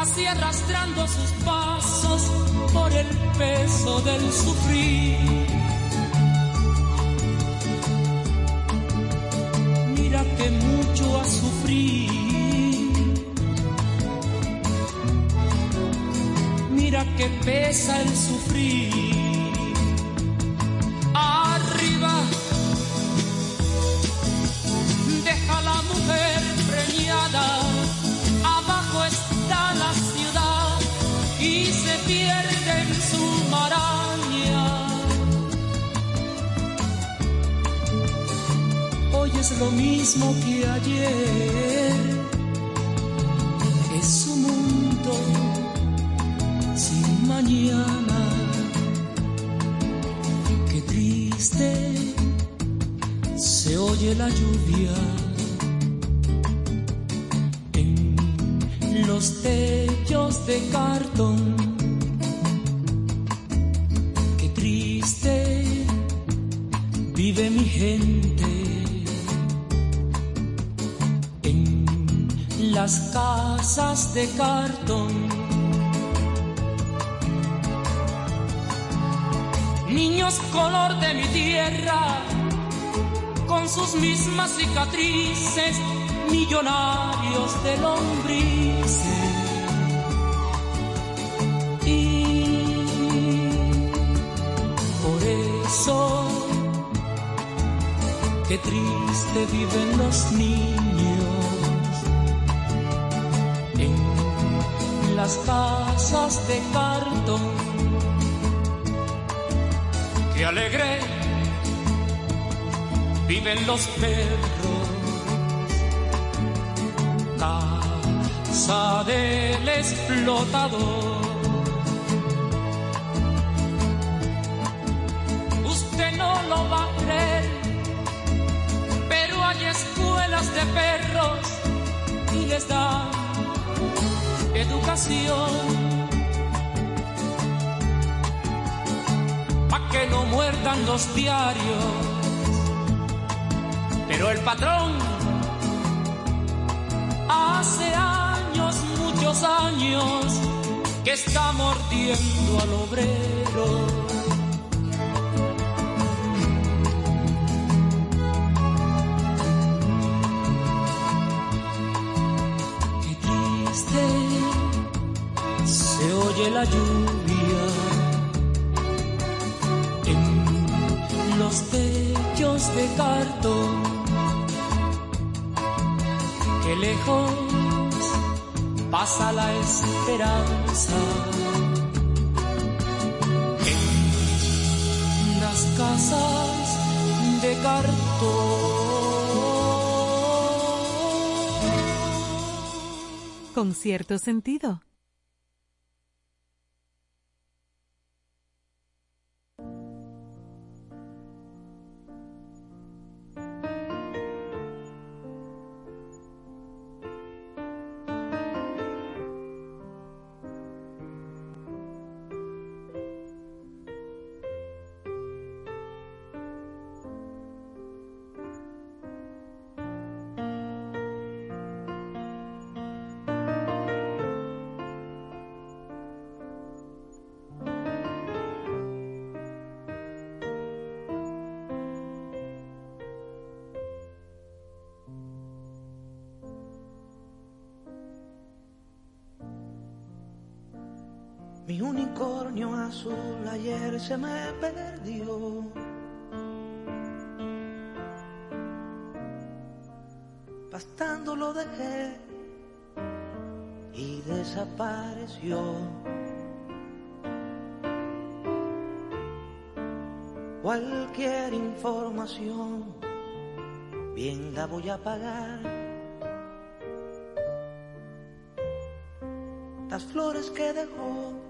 casi arrastrando sus pasos por el peso del sufrir. Mira que mucho a sufrir. Mira que pesa el sufrir. es lo mismo que ayer. Es un mundo sin mañana. Qué triste se oye la lluvia en los techos de cartón. Casas de cartón. Niños color de mi tierra, con sus mismas cicatrices, millonarios de lombrices. Y por eso, qué triste viven los niños las casas de cartón. Qué alegre viven los perros. Casa del explotador. Usted no lo va a creer, pero hay escuelas de perros y les dan educación. Pa' que no muerdan los diarios pero el patrón hace años, muchos años, que está mordiendo al obrero. Pasa la esperanza. En las casas de cartón. Con cierto sentido. Mi unicornio azul ayer se me perdió. Pastando lo dejé y desapareció. Cualquier información, bien la voy a pagar. Las flores que dejó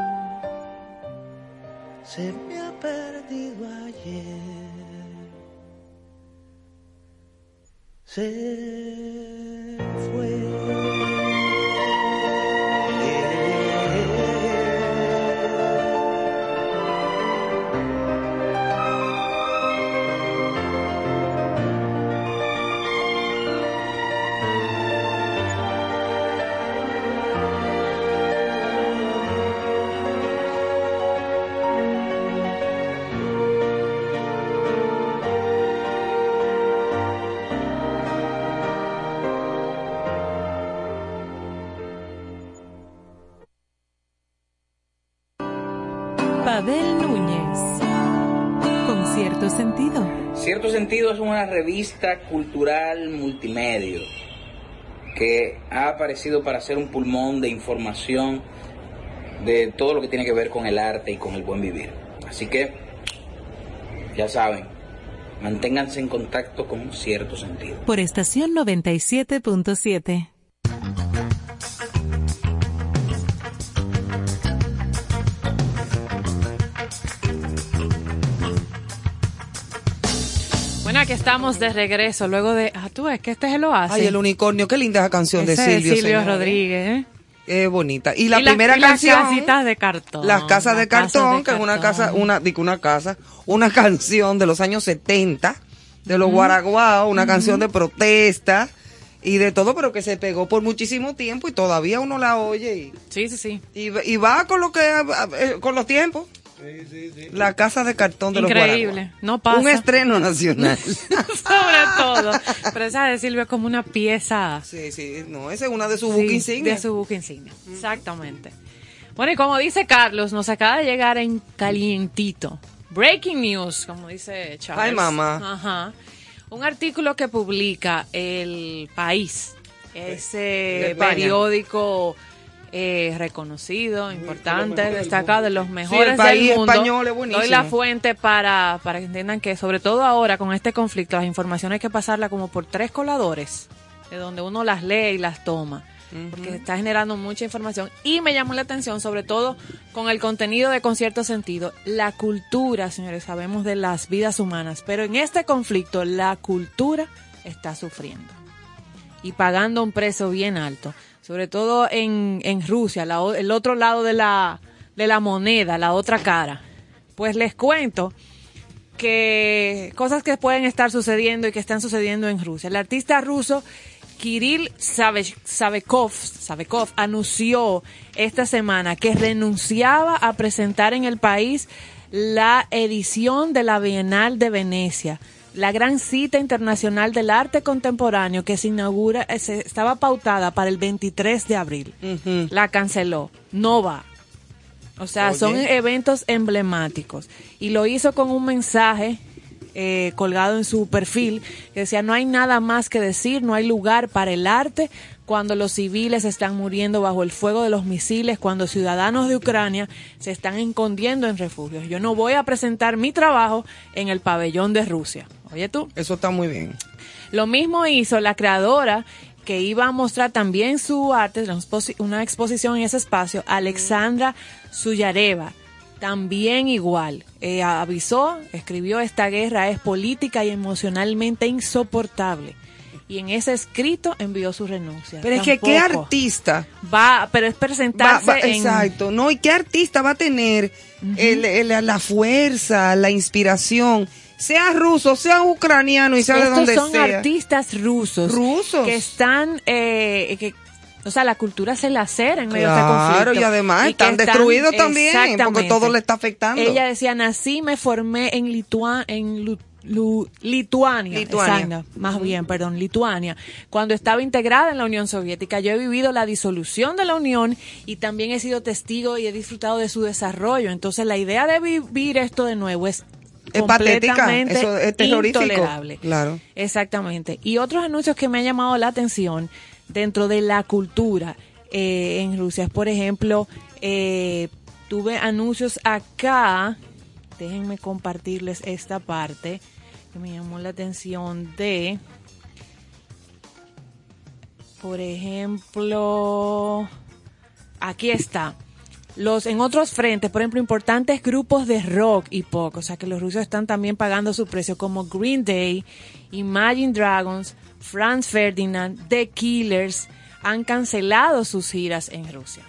se me ha perdido ayer. Se Cierto sentido es una revista cultural multimedia que ha aparecido para ser un pulmón de información de todo lo que tiene que ver con el arte y con el buen vivir. Así que, ya saben, manténganse en contacto con cierto sentido. Por estación 97.7. estamos de regreso luego de. Ah, tú ves que este es el oasis. Ay, el unicornio, qué linda esa canción de Silvio. Silvio señores. Rodríguez. ¿eh? Qué bonita. Y la Y primera y las canción. casitas de cartón. Las casas de cartón, de que es una casa, una, digo una casa, una canción de los años 70, de los Guaraguao, una canción de protesta y de todo, pero que se pegó por muchísimo tiempo y todavía uno la oye y, Sí, sí, sí. y, y va con lo que, eh, con los tiempos. La casa de cartón de los Increíble. No pasa. Un estreno nacional. Sobre todo. Pero esa de Silvio es como una pieza. sí, sí, no, esa es una de sus Sí, book insignia. De su buque insignia. Exactamente. Bueno, y como dice Carlos, nos acaba de llegar en calientito. Breaking news, como dice Charles. Ay, mamá. Ajá. Un artículo que publica El País, ese España. Eh, reconocido, importante, destacado, de los mejores el País del mundo. español es buenísimo. Doy la fuente para, para que entiendan que, sobre todo ahora con este conflicto, las informaciones hay que pasarlas como por tres coladores, de donde uno las lee y las toma porque está generando mucha información y me llamó la atención sobre todo con el contenido de con cierto sentido la cultura señores sabemos de las vidas humanas pero en este conflicto la cultura está sufriendo y pagando un precio bien alto sobre todo en, en Rusia la el otro lado de la de la moneda la otra cara pues les cuento que cosas que pueden estar sucediendo y que están sucediendo en Rusia. El artista ruso Kirill Savekov, Savekov anunció esta semana que renunciaba a presentar en el país la edición de la Bienal de Venecia, la gran cita internacional del arte contemporáneo que se inaugura, eh, se- estaba pautada para el 23 de abril. La canceló, no va. O sea, Oye. son eventos emblemáticos. Y lo hizo con un mensaje eh, colgado en su perfil, que decía, no hay nada más que decir, no hay lugar para el arte cuando los civiles están muriendo bajo el fuego de los misiles, cuando ciudadanos de Ucrania se están escondiendo en refugios. Yo no voy a presentar mi trabajo en el pabellón de Rusia. Oye tú. Eso está muy bien. Lo mismo hizo la creadora que iba a mostrar también su arte, una exposi- una exposición en ese espacio, Alexandra Suyareva. También igual, Eh, avisó, escribió, esta guerra es política y emocionalmente insoportable. Y en ese escrito envió su renuncia. Pero es que qué artista va, pero es presentarse va- en... exacto, no, y qué artista va a tener el- el- la fuerza, la inspiración, sea ruso, sea ucraniano y sea de Estos donde son sea. artistas rusos. Rusos. Que están, eh, que, o sea, la cultura se lacera en medio de este Claro, conflicto. y además están destruidos también, porque todo le está afectando. Ella decía, nací, me formé en, Litua- en Lu- Lu- Lituania, Lituania. exacto, más bien, perdón, Lituania, cuando estaba integrada en la Unión Soviética. Yo he vivido la disolución de la Unión y también he sido testigo y he disfrutado de su desarrollo. Entonces, la idea de vivir esto de nuevo es Es patética, completamente eso es terrorífico. intolerable. Claro. Exactamente. Y otros anuncios que me han llamado la atención dentro de la cultura eh, en Rusia, por ejemplo, eh, tuve anuncios acá, déjenme compartirles esta parte que me llamó la atención de, por ejemplo, aquí está. Los en otros frentes, por ejemplo, importantes grupos de rock y pop, o sea que los rusos están también pagando su precio como Green Day, Imagine Dragons, Franz Ferdinand, The Killers han cancelado sus giras en Rusia.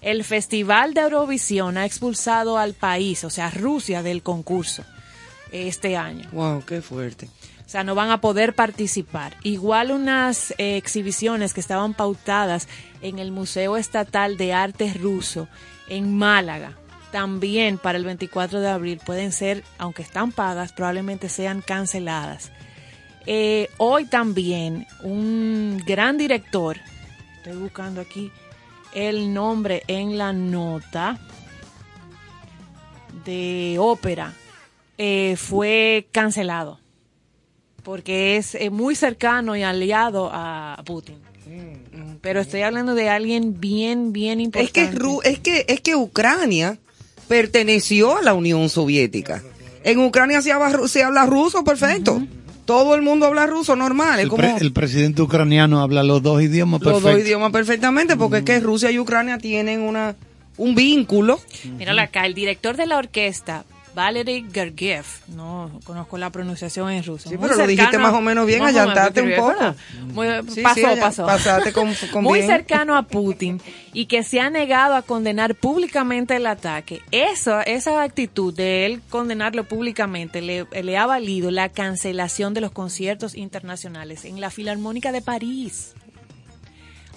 El Festival de Eurovisión ha expulsado al país, o sea, Rusia del concurso este año. Wow, qué fuerte. O sea, no van a poder participar. Igual unas eh, exhibiciones que estaban pautadas en el Museo Estatal de Arte Ruso en Málaga, también para el 24 de abril pueden ser, aunque están pagas, probablemente sean canceladas. Eh, hoy también un gran director, estoy buscando aquí el nombre en la nota de ópera, eh, fue cancelado porque es eh, muy cercano y aliado a Putin. Pero estoy hablando de alguien bien, bien Es importante. que, Ru- es que es que Ucrania perteneció a la Unión Soviética. En Ucrania se habla, ru- se habla ruso perfecto. Todo el mundo habla ruso normal. Es El, como pre- el presidente ucraniano habla los dos idiomas los perfectos. dos idiomas perfectamente porque es que Rusia y Ucrania tienen una un vínculo. Míralo acá, el director de la orquesta, Valery Gergiev, no conozco la pronunciación en ruso. Sí, pero lo dijiste más o menos bien, allantaste un poco. Muy- Sí, pasó, sí, pasó. pasaste con- con muy bien. cercano a Putin y que se ha negado a condenar públicamente el ataque. Eso, esa actitud de él condenarlo públicamente le, le ha valido la cancelación de los conciertos internacionales en la Filarmónica de París.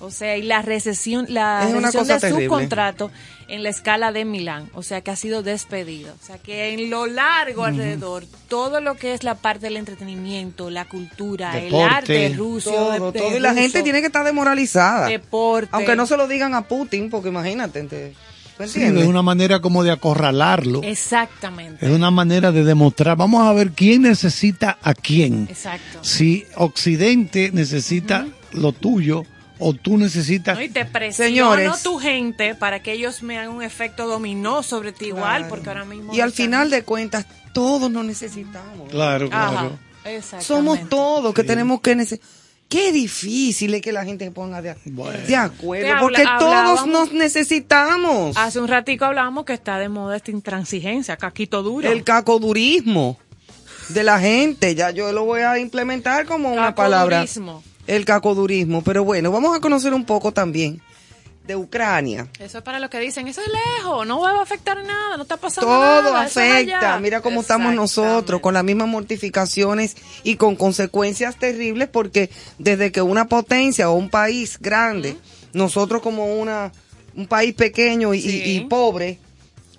O sea, y la recesión, la Es recesión de su contrato en la escala de Milán, o sea que ha sido despedido. O sea que en lo largo alrededor, todo lo que es la parte del entretenimiento, la cultura, el arte ruso, Todo, de- todo. de Y la ruso, gente tiene que estar demoralizada. deporte. Aunque no se lo digan a Putin, porque imagínate, te- ¿tú Sí, es una manera como de acorralarlo. Exactamente. Es una manera de demostrar. Vamos a ver quién necesita a quién. Exacto. Si Occidente necesita lo tuyo o tú necesitas. ¿no? Y te presiono Señores. tu gente para que ellos me hagan un efecto dominó sobre ti igual, Claro. porque ahora mismo... Y al están- final de cuentas, todos nos necesitamos. Claro, claro. Somos todos que tenemos que necesitar. Qué difícil es que la gente se ponga de, Bueno. de acuerdo, habla- porque todos hablábamos- nos necesitamos. Hace un ratico hablamos que está de moda esta intransigencia, caquito duro. El cacodurismo de la gente, ya yo lo voy a implementar como una palabra. Cacodurismo. El cacodurismo. Pero bueno, vamos a conocer un poco también de Ucrania. Eso es para los que dicen, eso es lejos, no va a afectar nada, no está pasando Todo nada. es afecta. allá". Mira cómo estamos nosotros, con las mismas mortificaciones y con consecuencias terribles, porque desde que una potencia o un país grande, nosotros como una un país pequeño y, y- Sí. y pobre,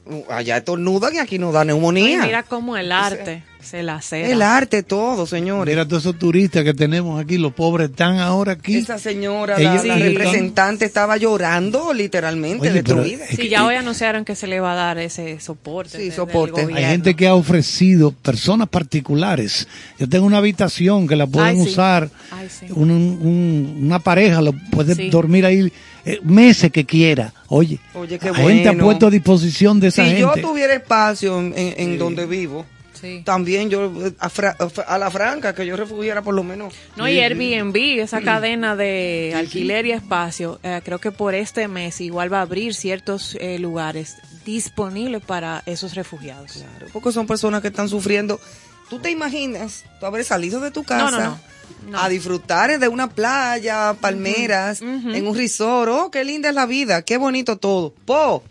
uh, allá estornudan y aquí nos da neumonía. mira cómo el arte Se la cera. El arte, todo, señores. Mira todos esos turistas que tenemos aquí, los pobres están ahora aquí. Esa señora, la, representante, estaba llorando literalmente, Oye, pero- destruida. Sí, ya hoy anunciaron que se le va a dar ese soporte. Sí, de- soporte. Hay gente que ha ofrecido, personas particulares. Yo tengo una habitación que la pueden Ay, sí. usar, Ay, sí. un- un- una pareja lo puede Sí. dormir ahí eh, meses que quiera. Oye, Oye, qué la gente ha puesto a disposición de esa Si yo gente. tuviera espacio en, en- en donde vivo, Sí. también yo a, fra- a la franca, que yo refugiara por lo menos. No, y Airbnb, esa cadena de alquiler y espacio, eh, creo que por este mes igual va a abrir ciertos eh, lugares disponibles para esos refugiados. Claro, porque son personas que están sufriendo. ¿Tú te imaginas tú haber salido de tu casa No, no, no. No. a disfrutar de una playa, palmeras, en un resort? Oh, qué linda es la vida, qué bonito todo. Po,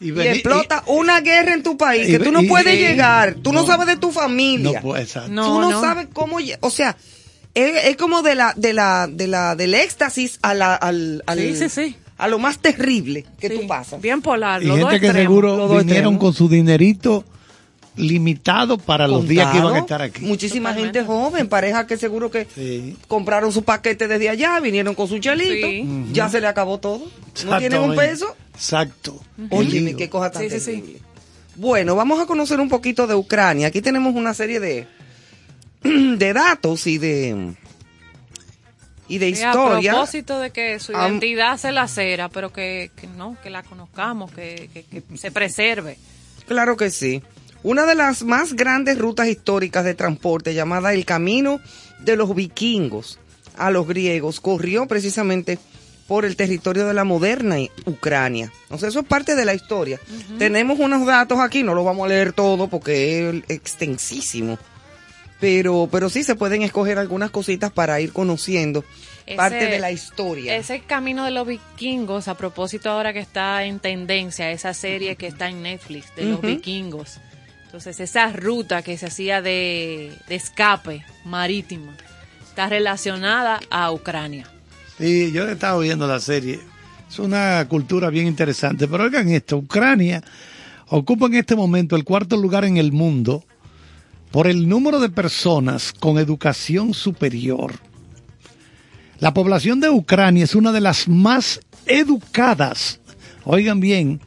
Y y, explota una guerra en tu país y que tú no y- puedes y- llegar, tú no, no. sabes de tu familia. No, pues, exacto. No, tú no, no. sabes cómo, o sea, es, es como de la, de la, de la, del éxtasis a la, al, al- Sí, sí, sí. a lo más terrible que Sí, tú pasas. Bien polar. Y los dos gente que extremos. seguro dos vinieron extremos. con su dinerito limitado para los días que iban a estar aquí. Muchísima Totalmente. gente joven, pareja que seguro que Sí. compraron su paquete desde allá, vinieron con su chelito, Sí. ya se le acabó todo. No tienen un Exactamente. peso. Exacto. Qué cosa tan Sí, sí, sí. terrible. Bueno, vamos a conocer un poquito de Ucrania. Aquí tenemos una serie de, de datos y de y de Sí, a historia. propósito de que su identidad se la cera, pero que, que no, que la conozcamos, que, que- que se preserve. Claro que sí. Una de las más grandes rutas históricas de transporte llamada el Camino de los Vikingos a los griegos corrió precisamente por el territorio de la moderna Ucrania. O sea, eso es parte de la historia. Tenemos unos datos aquí, no los vamos a leer todo porque es extensísimo. Pero, pero sí se pueden escoger algunas cositas para ir conociendo Ese- parte de la historia. Ese camino de los vikingos, a propósito ahora que está en tendencia, esa serie que está en Netflix de los vikingos. Entonces, esa ruta que se hacía de, escape marítimo está relacionada a Ucrania. Sí, yo he estado viendo la serie. Es una cultura bien interesante. Pero oigan esto, Ucrania ocupa en este momento el cuarto lugar en el mundo por el número de personas con educación superior. La población de Ucrania es una de las más educadas, oigan bien,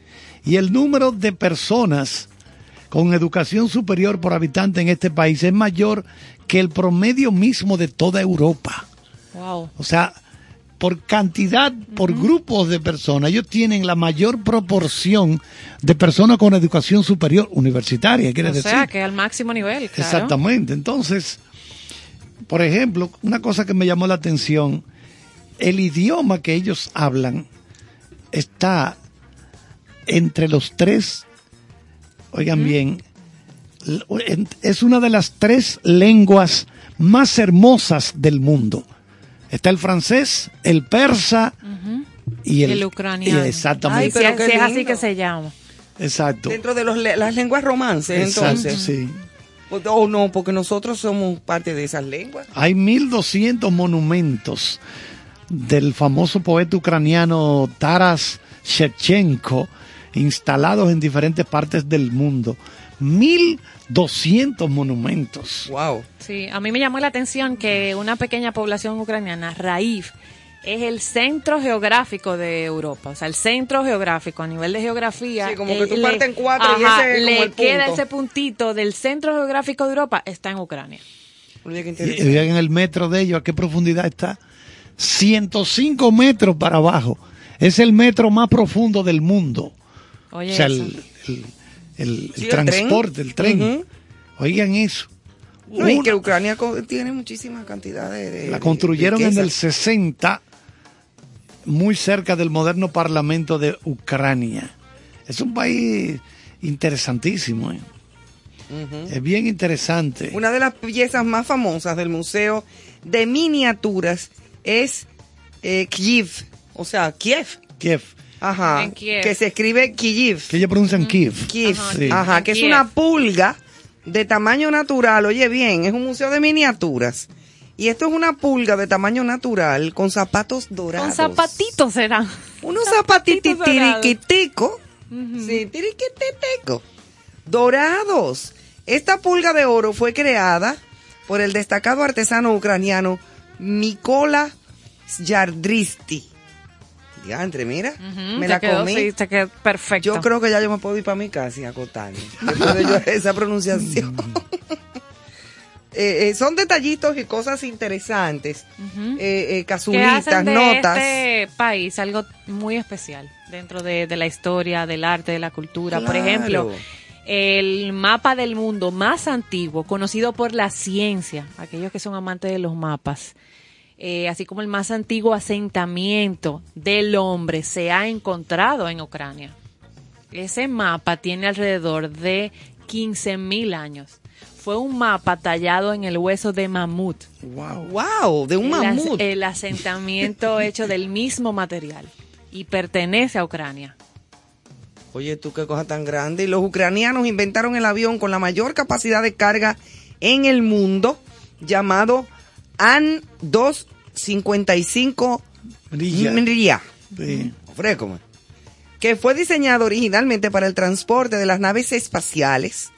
y el número de personas con educación superior por habitante en este país es mayor que el promedio mismo de toda Europa. Wow. O sea, por cantidad, por grupos de personas, ellos tienen la mayor proporción de personas con educación superior universitaria, quiere O decir. sea, que al máximo nivel, claro. Exactamente. Entonces, por ejemplo, una cosa que me llamó la atención, el idioma que ellos hablan está entre los tres, oigan bien, es una de las tres lenguas más hermosas del mundo. Está el francés, el persa y el, El ucraniano. y exactamente. Ay, pero es así que se llama. Exacto. Dentro de los las lenguas romances, Exacto, entonces. sí. O o no, porque nosotros somos parte de esas lenguas. Hay 1200 monumentos del famoso poeta ucraniano Taras Shevchenko instalados en diferentes partes del mundo. 1200 monumentos. Wow. Sí, a mí me llamó la atención que una pequeña población ucraniana, Raif, es el centro geográfico de Europa. O sea, el centro geográfico a nivel de geografía. Sí, como que eh, tú le- partes en cuatro y ese es como le el queda punto. ese puntito del centro geográfico de Europa, está en Ucrania. Oye, qué Y, interesante. y vean el metro de ellos, a qué profundidad está. 105 metros para abajo. Es el metro más profundo del mundo. Oye, o sea, eso. el, el- el- Sí, el el transporte, tren. el tren. Oigan eso. No, y que Ucrania tiene muchísima cantidad de. de- La de construyeron en el 60, muy cerca del moderno parlamento de Ucrania. Es un país interesantísimo. ¿eh? Es bien interesante. Una de las piezas más famosas del Museo de Miniaturas es eh, Kiev. O sea, Kiev. Kiev. Ajá. En Kiev. Que se escribe Kiev. Que ellos pronuncian Kiev. Kiev. Ajá, Sí. Ajá, En que es una pulga de tamaño natural. Oye bien, es un museo de miniaturas. Y esto es una pulga de tamaño natural con zapatos dorados. Con zapatitos serán. Unos zapatitos dorados. tiriquiticos. Sí, tiriquititico. Dorados. Esta pulga de oro fue creada por el destacado artesano ucraniano Mikola Yardristy. Diantre, mira, me la quedó, comí. sí, te quedó perfecto. Yo creo que ya yo me puedo ir para mi casa y acotarme. Después de yo esa pronunciación. Eh, eh, son detallitos y cosas interesantes. Eh, eh, que casulitas, hacen de notas. este país algo muy especial dentro de, de la historia, del arte, de la cultura. Por ejemplo, el mapa del mundo más antiguo, conocido por la ciencia, aquellos que son amantes de los mapas, eh, así como el más antiguo asentamiento del hombre se ha encontrado en Ucrania. Ese mapa tiene alrededor de 15.000 años. Fue un mapa tallado en el hueso de mamut. Wow. Wow, de un El as- mamut. El, asentamiento hecho del mismo material y pertenece a Ucrania. Oye, tú qué cosa tan grande. Y los ucranianos inventaron el avión con la mayor capacidad de carga en el mundo, llamado An-255 Brilla. Mriya. Sí. Ofrécome. Que fue diseñado originalmente para el transporte de las naves espaciales,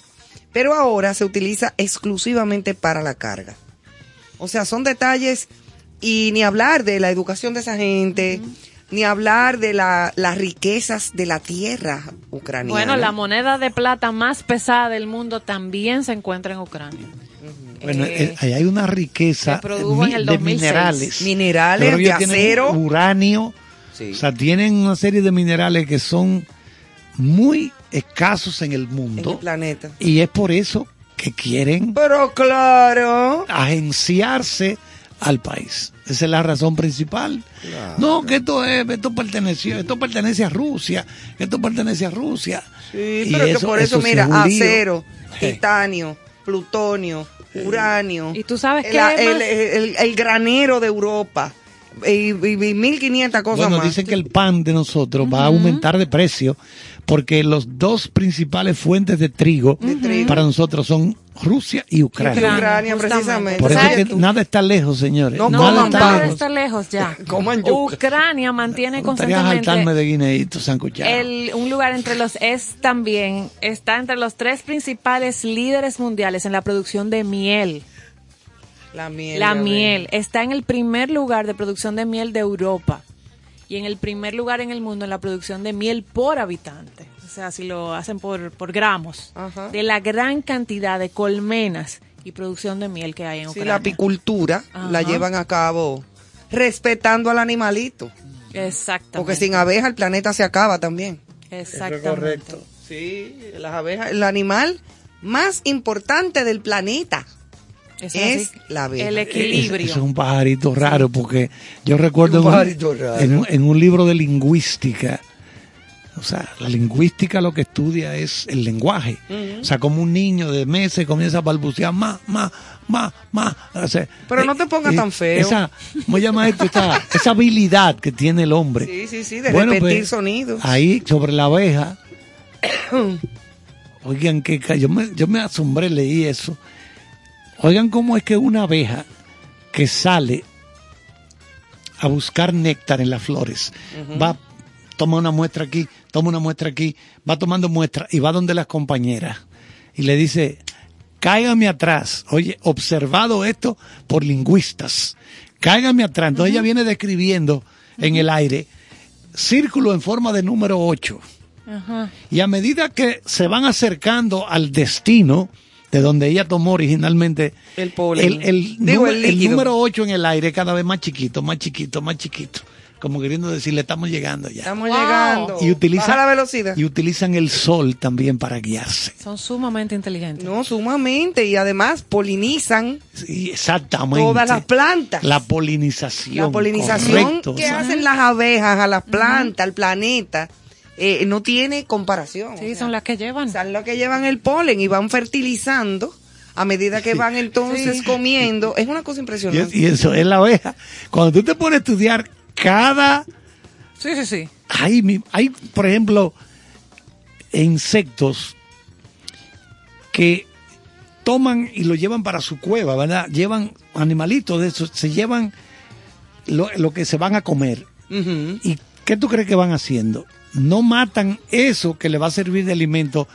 pero ahora se utiliza exclusivamente para la carga. O sea, son detalles y ni hablar de la educación de esa gente, ni hablar de la- las riquezas de la tierra ucraniana. Bueno, la moneda de plata más pesada del mundo también se encuentra en Ucrania. Bueno, Eh, eh, ahí hay una riqueza en el de 2006. minerales. Minerales, de acero. Uranio. Sí. O sea, tienen una serie de minerales que son muy escasos en el en mundo. el planeta. Y es por eso que quieren Pero claro. agenciarse al país. Esa es la razón principal. No, que esto es, esto perteneció, esto pertenece a Rusia, esto pertenece a Rusia. Sí, Y pero que por eso, mira, acero, titanio, plutonio, uranio. ¿Y tú sabes qué la- más? el, el- el granero de Europa. Y, y- y 1500 cosas Bueno, más. dicen que el pan de nosotros va a aumentar de precio porque los dos principales fuentes de trigo, trigo. para nosotros son Rusia y Ucrania. Ucrania, precisamente. Por eso ¿Sabes es que tú? nada está lejos, señores. No No, nada coman está nada lejos. está lejos ya. Coman. Ucrania mantiene saltarme constantemente de guineíto el, un lugar entre los es también está entre los tres principales líderes mundiales en la producción de miel. La miel. La miel está en el primer lugar de producción de miel de Europa y en el primer lugar en el mundo en la producción de miel por habitante. O sea, si lo hacen por, por gramos, Ajá. de la gran cantidad de colmenas y producción de miel que hay en ven. Sí, Ucrania. la apicultura la llevan a cabo respetando al animalito. Exactamente. Porque sin abeja el planeta se acaba también. Exactamente. Sí, las abejas, el animal más importante del planeta Eso es así. la abeja. El Ese- equilibrio. ese es un pajarito raro porque yo recuerdo Un en un, pajarito raro. en un- en un libro de lingüística, o sea, la lingüística lo que estudia es el lenguaje. O sea, como un niño de meses comienza a balbucear más, más, más, más. O sea, Pero no te pongas eh, tan feo. Esa, ¿cómo llama esto? Esa, esa habilidad que tiene el hombre. Sí, sí, sí, de Bueno, repetir pues, sonidos. Ahí, sobre la abeja. Oigan, que yo me, yo me asombré, leí eso. Oigan, cómo es que una abeja que sale a buscar néctar en las flores va, toma una muestra aquí, toma una muestra aquí, va tomando muestra y va donde las compañeras y le dice, cáigame atrás. Oye, observado esto por lingüistas, cáigame atrás. Entonces ella viene describiendo en el aire círculo en forma de número 8. Ajá. Y a medida que se van acercando al destino de donde ella tomó originalmente El polen. el, el Digo, número, el número 8 en el aire cada vez más chiquito, más chiquito, más chiquito. Como queriendo decirle, estamos llegando ya. Estamos Wow. llegando. Y, utiliza- Baja la velocidad. y utilizan el sol también para guiarse. Son sumamente inteligentes. No, sumamente. Y además polinizan Sí, exactamente. todas las plantas. La polinización. La polinización correcto. que hacen las abejas a las plantas, al planeta, eh, no tiene comparación. Sí, O sea, son las que llevan. son las que llevan el polen y van fertilizando a medida que van entonces comiendo. Es una cosa impresionante. es- y eso es la abeja. Cuando tú te pones a estudiar cada Sí, sí, sí. hay, hay, por ejemplo, insectos que toman y lo llevan para su cueva, ¿verdad? Llevan animalitos de esos, se llevan lo, lo que se van a comer. ¿Y qué tú crees que van haciendo? No matan eso que le va a servir de alimento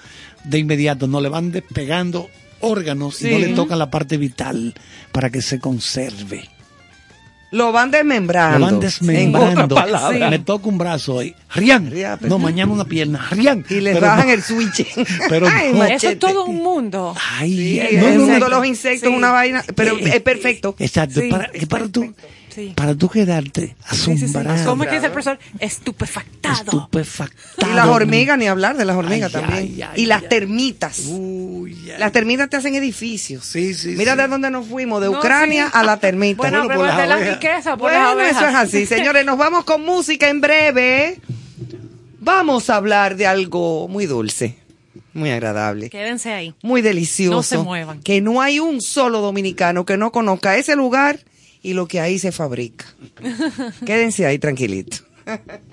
de inmediato, no le van despegando órganos y Sí. no le tocan la parte vital para que se conserve. Lo van desmembrando. Lo van En desmembrando. palabras. Me toca un brazo hoy. Rian. Rian. No, mañana una pierna. Rian. Y les bajan no. el switch. Pero Ay, no. Eso es todo un mundo. Ay, Sí, el no, no, mundo no. de los insectos Sí. una vaina, pero Eh, es perfecto. Exacto. Sí. Para, es para tú, Sí. para tú quedarte Sí, sí, sí. asombrado. ¿Cómo es que dice el profesor? Estupefactado. Estupefactado. Y las hormigas, ni hablar de las hormigas Ay, también. ay, ay, y las ay. termitas. Uy, ay. Las termitas te hacen edificios. Sí, sí, Mira sí. de dónde nos fuimos, de No, Ucrania sí. a la termita. Bueno, Bueno, pero por las de la abejas. riqueza por las Bueno, eso es así, señores. Nos vamos con música en breve. Vamos a hablar de algo muy dulce, muy agradable, Quédense ahí. muy delicioso. No se muevan. Que no hay un solo dominicano que no conozca ese lugar y lo que ahí se fabrica. Quédense ahí tranquilitos.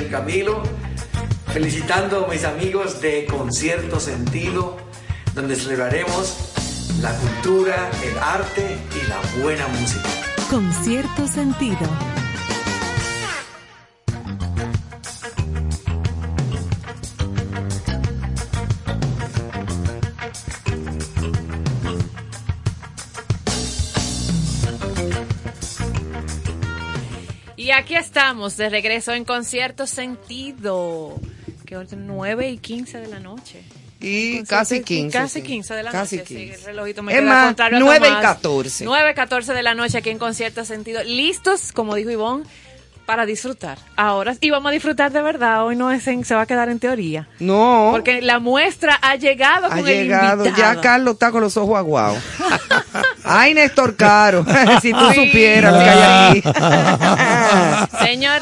Camilo, felicitando a mis amigos de Concierto Sentido, donde celebraremos la cultura, el arte y la buena música. Con cierto sentido. Estamos, de regreso en Concierto Sentido. Que hora es 9 y 15 de la noche. Y Concierto- casi y 15. Casi sí. 15 de la Casi noche. sí, 15. el relojito me Es queda más, contrario a 9 y Tomás. 14. 9 14 de la noche aquí en Concierto Sentido. Listos, como dijo Ivonne, para disfrutar. Ahora, y vamos a disfrutar de verdad. Hoy no es en- se va a quedar en teoría. No. Porque la muestra ha llegado ha con el llegado. invitado. Ya Carlos está con los ojos aguados. Ay, Néstor Caro. si tú Sí. supieras lo que hay aquí. Señor.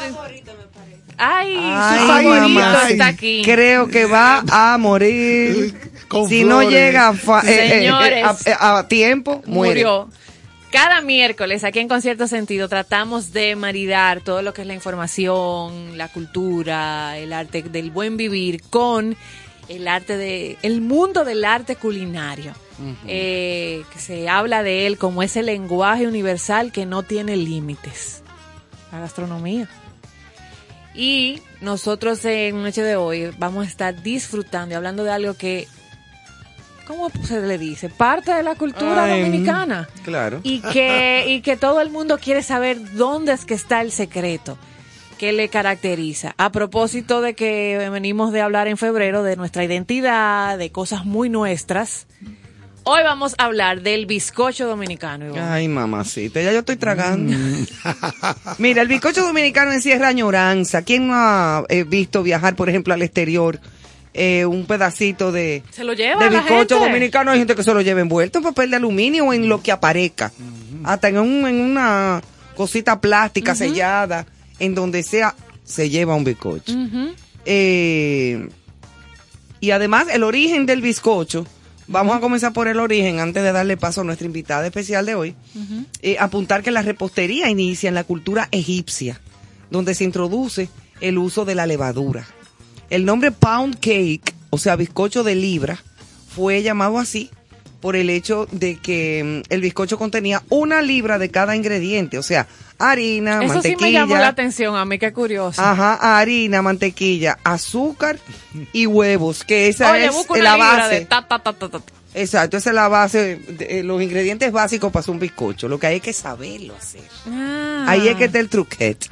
Ay, Ay, su favorito mamá, está aquí. Creo que va a morir. Con si no llega a, eh, eh, a- a tiempo, muere. murió. Cada miércoles aquí en Concierto Sentido tratamos de maridar todo lo que es la información, la cultura, el arte del buen vivir con el arte de el mundo del arte culinario. Eh, que se habla de él como ese lenguaje universal que no tiene límites. La gastronomía. Y nosotros en Noche de hoy vamos a estar disfrutando y hablando de algo que ¿cómo se le dice? Parte de la cultura Ay, dominicana. Claro. Y que, y que todo el mundo quiere saber dónde es que está el secreto que le caracteriza. A propósito de que venimos de hablar en febrero de nuestra identidad, de cosas muy nuestras, hoy vamos a hablar del bizcocho dominicano. Ay, mamacita, ya yo estoy tragando. Mira, el bizcocho dominicano encierra añoranza. ¿Quién no ha eh, visto viajar, por ejemplo, al exterior? eh, un pedacito de, Se lo lleva de bizcocho gente. dominicano. Hay gente que se lo lleva envuelto en papel de aluminio o en lo que aparezca. Hasta en, un- en una cosita plástica sellada, en donde sea, se lleva un bizcocho. Eh, y además, el origen del bizcocho, vamos a comenzar por el origen antes de darle paso a nuestra invitada especial de hoy. Eh, apuntar que la repostería inicia en la cultura egipcia, donde se introduce el uso de la levadura. El nombre pound cake, o sea, bizcocho de libra, fue llamado así por el hecho de que mm, el bizcocho contenía una libra de cada ingrediente, o sea, harina, Eso sí mantequilla. me llamó la atención a mí, qué curioso. Ajá, harina, mantequilla, azúcar y huevos, que esa Oye, es una la base. de ta, ta, ta, ta, ta. Exacto, esa es la base, de, eh, los ingredientes básicos para hacer un bizcocho. Lo que hay es que saberlo hacer. Ah. Ahí es que está el truquet.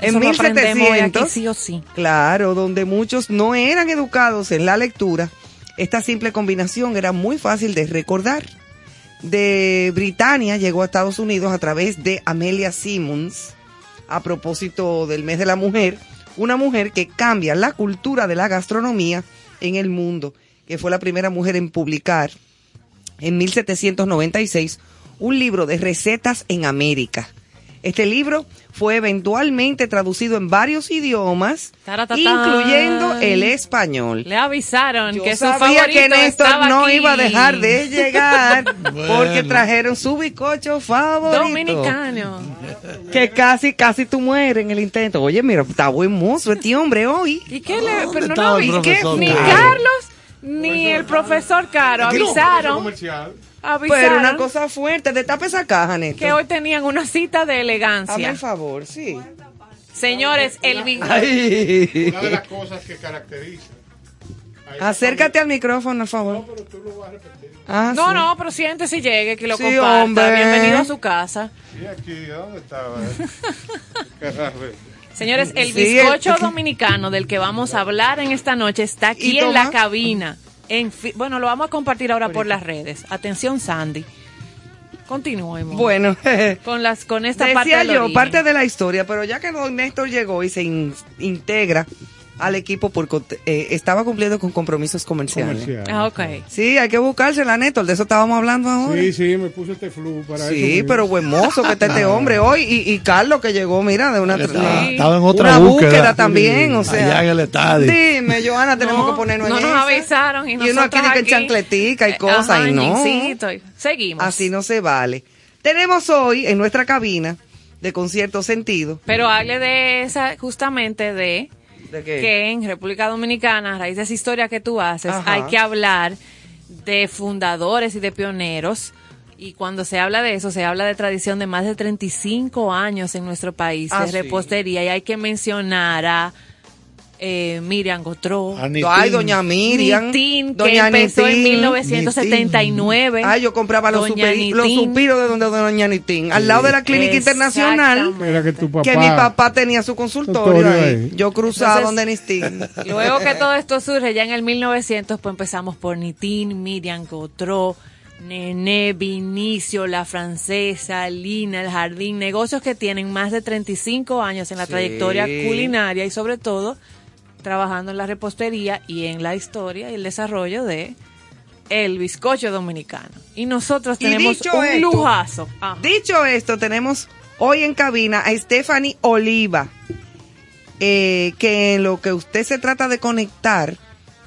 Eso En lo aprendemos hoy aquí 1700, sí o sí. claro, donde muchos no eran educados en la lectura, esta simple combinación era muy fácil de recordar. De Britania llegó a Estados Unidos a través de Amelia Simmons, a propósito del mes de la mujer, una mujer que cambia la cultura de la gastronomía en el mundo, que fue la primera mujer en publicar en 1796 un libro de recetas en América. Este libro fue eventualmente traducido en varios idiomas, incluyendo el español. Le avisaron Yo que su sabía que Néstor no aquí. iba a dejar de llegar porque trajeron su bizcocho favorito. Dominicano. Que casi, casi tú mueres en el intento. Oye, mira, está buen mozo este hombre hoy. ¿Y qué le.? Pero no Ni? Carlos ni el profesor Caro avisaron. Pero una cosa fuerte, destapa esa caja, Néstor. que hoy tenían una cita de Hazme elegancia. el favor, sí. Señores, el. Una de las cosas que caracteriza. Acércate al micrófono, por favor. familia- Pero tú lo vas a repetir. Ah, No, sí. no, pero siéntese y llegue, que lo Sí, comparta. hombre. Bienvenido a su casa. Y aquí, ¿dónde estaba? Señores, el Sí, bizcocho el- dominicano del que vamos a hablar en esta noche está aquí ¿Y en la cabina. En bueno, lo vamos a compartir ahora por las redes. Atención, Sandy. Continuemos. Bueno, Con las con esta parte decía del yo, origen. parte de la historia, pero ya que don Néstor llegó y se in- integra al equipo porque eh, estaba cumpliendo con compromisos comerciales. Comercial. Ah, ok. Sí, hay que buscársela, Néstor, de eso estábamos hablando ahora. Sí, sí, me puse este flu para. Sí, mismo. pero buen mozo que está este hombre hoy. Y, y Carlos que llegó, mira, de una, Estaba, en otra una búsqueda. búsqueda también, o sea. Allá en el estadio. Dime, Joana, tenemos No, que ponernos no en nos esa. avisaron y Y uno aquí de que aquí, chancletica y eh, cosas, ajá, y no. y- Seguimos. Así no se vale. Tenemos hoy en nuestra cabina de concierto sentido. Pero hable de esa, justamente de ¿De qué? que en República Dominicana, a raíz de esa historia que tú haces, Ajá. hay que hablar de fundadores y de pioneros. Y cuando se habla de eso, se habla de tradición de más de 35 años en nuestro país Ah, de sí. repostería. Y hay que mencionar a eh, Miriam Gotró. Ay, doña Miriam. Nitín, que doña empezó en Nitín. 1979. Ay, yo compraba los, superi- los Nitín. suspiros de donde doña Nitín. Al lado de la clínica internacional. Mira que tu papá. Que mi papá tenía su consultorio Consultorio ahí. ahí. Yo cruzaba Entonces, donde Nistín. Luego que todo esto surge, ya en el 1900, pues empezamos por Nitín, Miriam Gotró, Nené, Vinicio, La Francesa, Lina, El Jardín, negocios que tienen más de 35 años en la Sí. trayectoria culinaria y sobre todo trabajando en la repostería y en la historia y el desarrollo de el bizcocho dominicano. Y nosotros Y tenemos dicho un esto, lujazo. Ah. Dicho esto, tenemos hoy en cabina a Stephanie Oliva, eh, que en lo que usted se trata de conectar,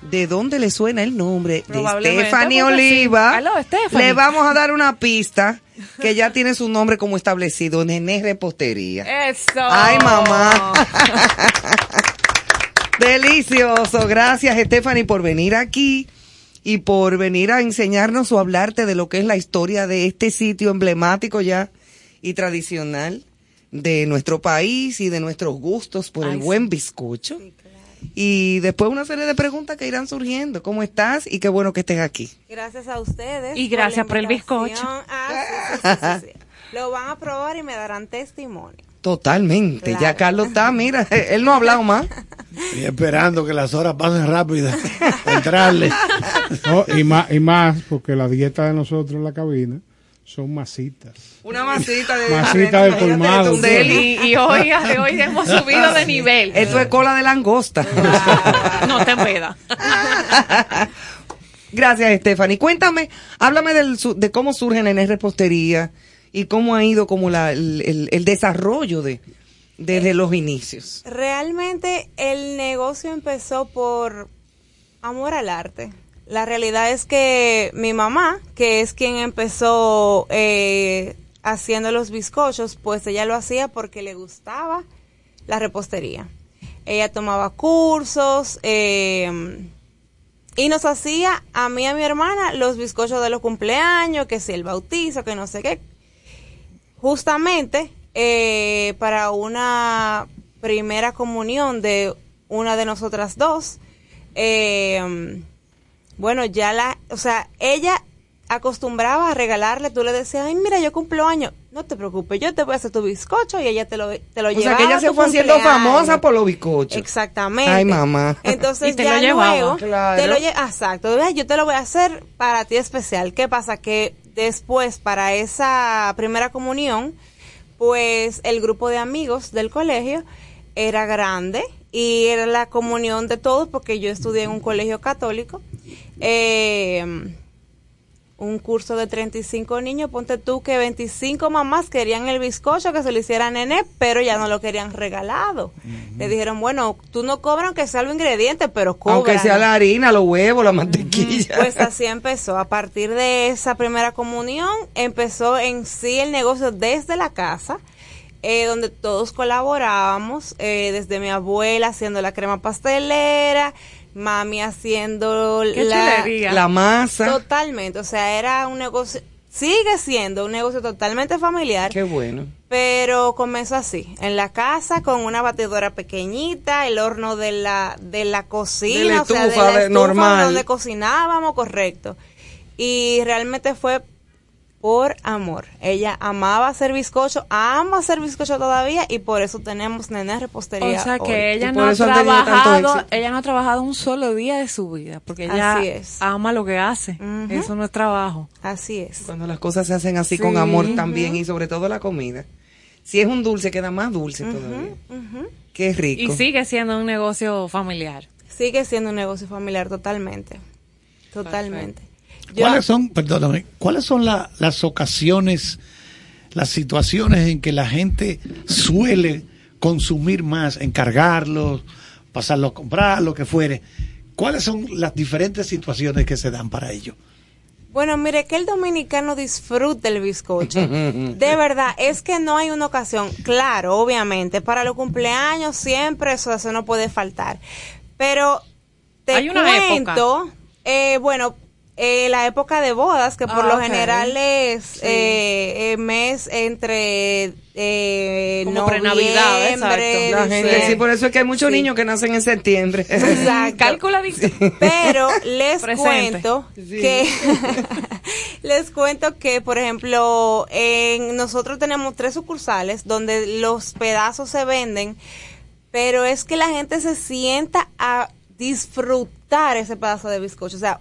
¿de dónde le suena el nombre de Stephanie sí. Oliva? Stephanie. Le vamos a dar una pista que ya tiene su nombre como establecido, Nené Repostería. Eso. Ay, mamá. Delicioso. Gracias, Stephanie, por venir aquí y por venir a enseñarnos o hablarte de lo que es la historia de este sitio emblemático ya y tradicional de nuestro país y de nuestros gustos por el buen bizcocho. Y después una serie de preguntas que irán surgiendo. ¿Cómo estás? Y qué bueno que estés aquí. Gracias a ustedes. Y gracias por el bizcocho. Ah, sí, sí, sí, sí, sí. Lo van a probar y me darán testimonio. Totalmente. Ya. Carlos está, mira, él no ha hablado más. Y esperando que las horas pasen rápido para entrarle. No, y, más, y más, porque la dieta de nosotros en la cabina son masitas. Una masita de Masita de colmado. deli. Y, y hoy, hoy hemos subido de nivel. Esto es cola de langosta. No te enveda. Gracias, Stephanie. Cuéntame, háblame del, de cómo surge Nené Repostería y cómo ha ido como la, el, el- desarrollo de desde los inicios. Realmente el negocio empezó por amor al arte. La realidad es que mi mamá, que es quien empezó eh, haciendo los bizcochos, pues ella lo hacía porque le gustaba la repostería. Ella tomaba cursos eh, y nos hacía a mí y a mi hermana los bizcochos de los cumpleaños, que si el bautizo, que no sé qué. Justamente eh, para una primera comunión de una de nosotras dos, eh, bueno, ya la, o sea, ella acostumbraba a regalarle, tú le decías, ay, mira, yo cumplo años, no te preocupes, yo te voy a hacer tu bizcocho y ella te lo, te lo O llevaba. sea, que ella se fue haciendo famosa por los bizcochos. Exactamente. Ay, mamá. Entonces Y te ya lo llevaba. luego Claro. te lo exacto, "Ve, yo te lo voy a hacer para ti especial. ¿Qué pasa? Que después para esa primera comunión, pues el grupo de amigos del colegio era grande y era la comunión de todos porque yo estudié en un colegio católico. Eh, un curso de 35 niños, ponte tú que 25 mamás querían el bizcocho que se lo hiciera a Nené, pero ya no lo querían regalado. Le dijeron, bueno, tú no cobras aunque sea los ingredientes, pero cobra. Aunque sea la harina, los huevos, la mantequilla. Pues así empezó. A partir de esa primera comunión, empezó en sí el negocio desde la casa, eh, donde todos colaborábamos, eh, desde mi abuela haciendo la crema pastelera, mami haciendo Qué la, masa. Totalmente, o sea, era un negocio, sigue siendo un negocio totalmente familiar, Qué bueno. pero comenzó así, en la casa con una batidora pequeñita, el horno de la de la cocina, De la o sea, de la estufa normal. donde cocinábamos, correcto. Y realmente fue por amor. Ella amaba hacer bizcocho, ama hacer bizcocho todavía y por eso tenemos Nené Repostería. O sea hoy. que ella no ha trabajado, ella no ha trabajado un solo día de su vida, porque ella Así es. ama lo que hace. Eso no es trabajo. Así es. Cuando las cosas se hacen así Sí. con amor también y sobre todo la comida. Si es un dulce, queda más dulce todavía. Ujú. Qué rico. Y sigue siendo un negocio familiar. Sigue siendo un negocio familiar totalmente. Totalmente. Yo- ¿Cuáles son, perdóname, cuáles son la- las ocasiones, las situaciones en que la gente suele consumir más, encargarlos, pasarlo a comprar, lo que fuere? ¿Cuáles son las diferentes situaciones que se dan para ello? Bueno, mire que el dominicano disfruta el bizcocho. De verdad, es que no hay una ocasión, claro, obviamente, para los cumpleaños siempre eso, eso no puede faltar. Pero te Hay una cuento, eh, bueno, eh, la época de bodas, que por Ah, lo ok. general es Sí. eh, mes entre eh, Como prenavidad, noviembre, exacto. La gente, diciembre. sí, por eso es que hay muchos Sí. niños que nacen en septiembre. Exacto. Calculadito. Pero les Presente. cuento que les cuento que, por ejemplo, en nosotros tenemos tres sucursales donde los pedazos se venden, pero es que la gente se sienta a disfrutar ese pedazo de bizcocho. O sea,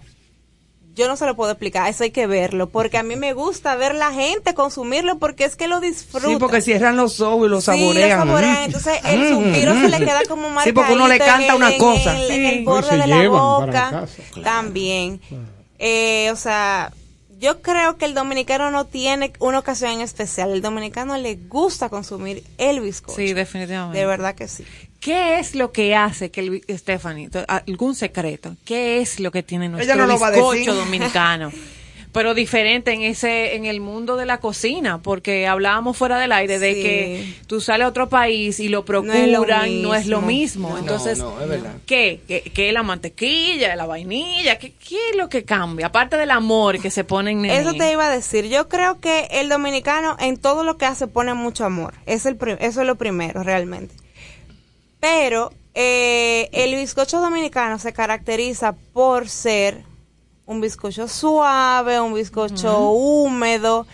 yo no se lo puedo explicar, eso hay que verlo, porque a mí me gusta ver la gente consumirlo porque es que lo disfruta. Sí, porque cierran los ojos y lo Sí, saborean. lo saborean. Mm. Entonces el suspiro se le queda como marcadito Sí, porque uno le en canta el- una en cosa. el- en el Sí. borde Se de la boca. También. Eh, o sea, yo creo que el dominicano no tiene una ocasión en especial. El dominicano le gusta consumir el bizcocho. Sí, definitivamente. De verdad que sí. ¿Qué es lo que hace que el Stephanie, algún secreto? ¿Qué es lo que tiene nuestro no bizcocho dominicano? Pero diferente en ese, en el mundo de la cocina, porque hablábamos fuera del aire de que tú sales a otro país y lo es procuran, no es lo mismo. No. Entonces, No, es. ¿qué? ¿Qué, qué es la mantequilla, la vainilla? ¿Qué, ¿Qué es lo que cambia? Aparte del amor que se pone en Eso te iba a decir. Yo creo que el dominicano en todo lo que hace pone mucho amor. Es el eso es lo primero, realmente. Pero eh, el bizcocho dominicano se caracteriza por ser un bizcocho suave, un bizcocho húmedo.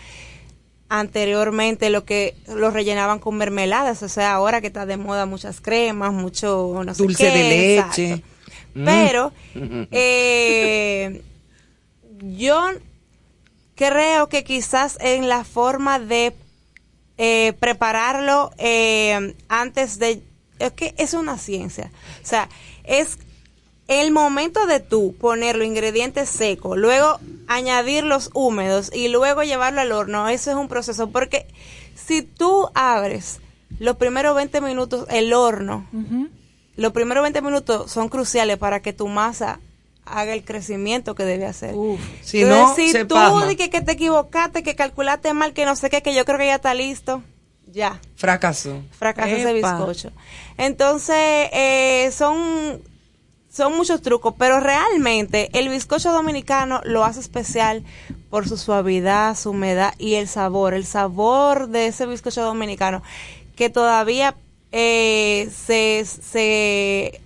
Anteriormente lo que lo rellenaban con mermeladas, o sea, ahora que está de moda muchas cremas, mucho no sé Dulce qué, de leche. exacto. Mm. Pero eh, yo creo que quizás en la forma de eh, prepararlo eh, antes de... Es que es una ciencia. O sea, es el momento de tú poner los ingredientes secos, luego añadir los húmedos y luego llevarlo al horno, eso es un proceso. Porque si tú abres los primeros 20 minutos el horno, los primeros 20 minutos son cruciales para que tu masa haga el crecimiento que debe hacer. Si Entonces, no, si se tú pasma. di que, que te equivocaste, que calculaste mal, que no sé qué, que yo creo que ya está listo, ya, Fracaso. fracasa ese bizcocho. Entonces, eh, son, son muchos trucos, pero realmente el bizcocho dominicano lo hace especial por su suavidad, su humedad y el sabor, el sabor de ese bizcocho dominicano, que todavía eh, se, se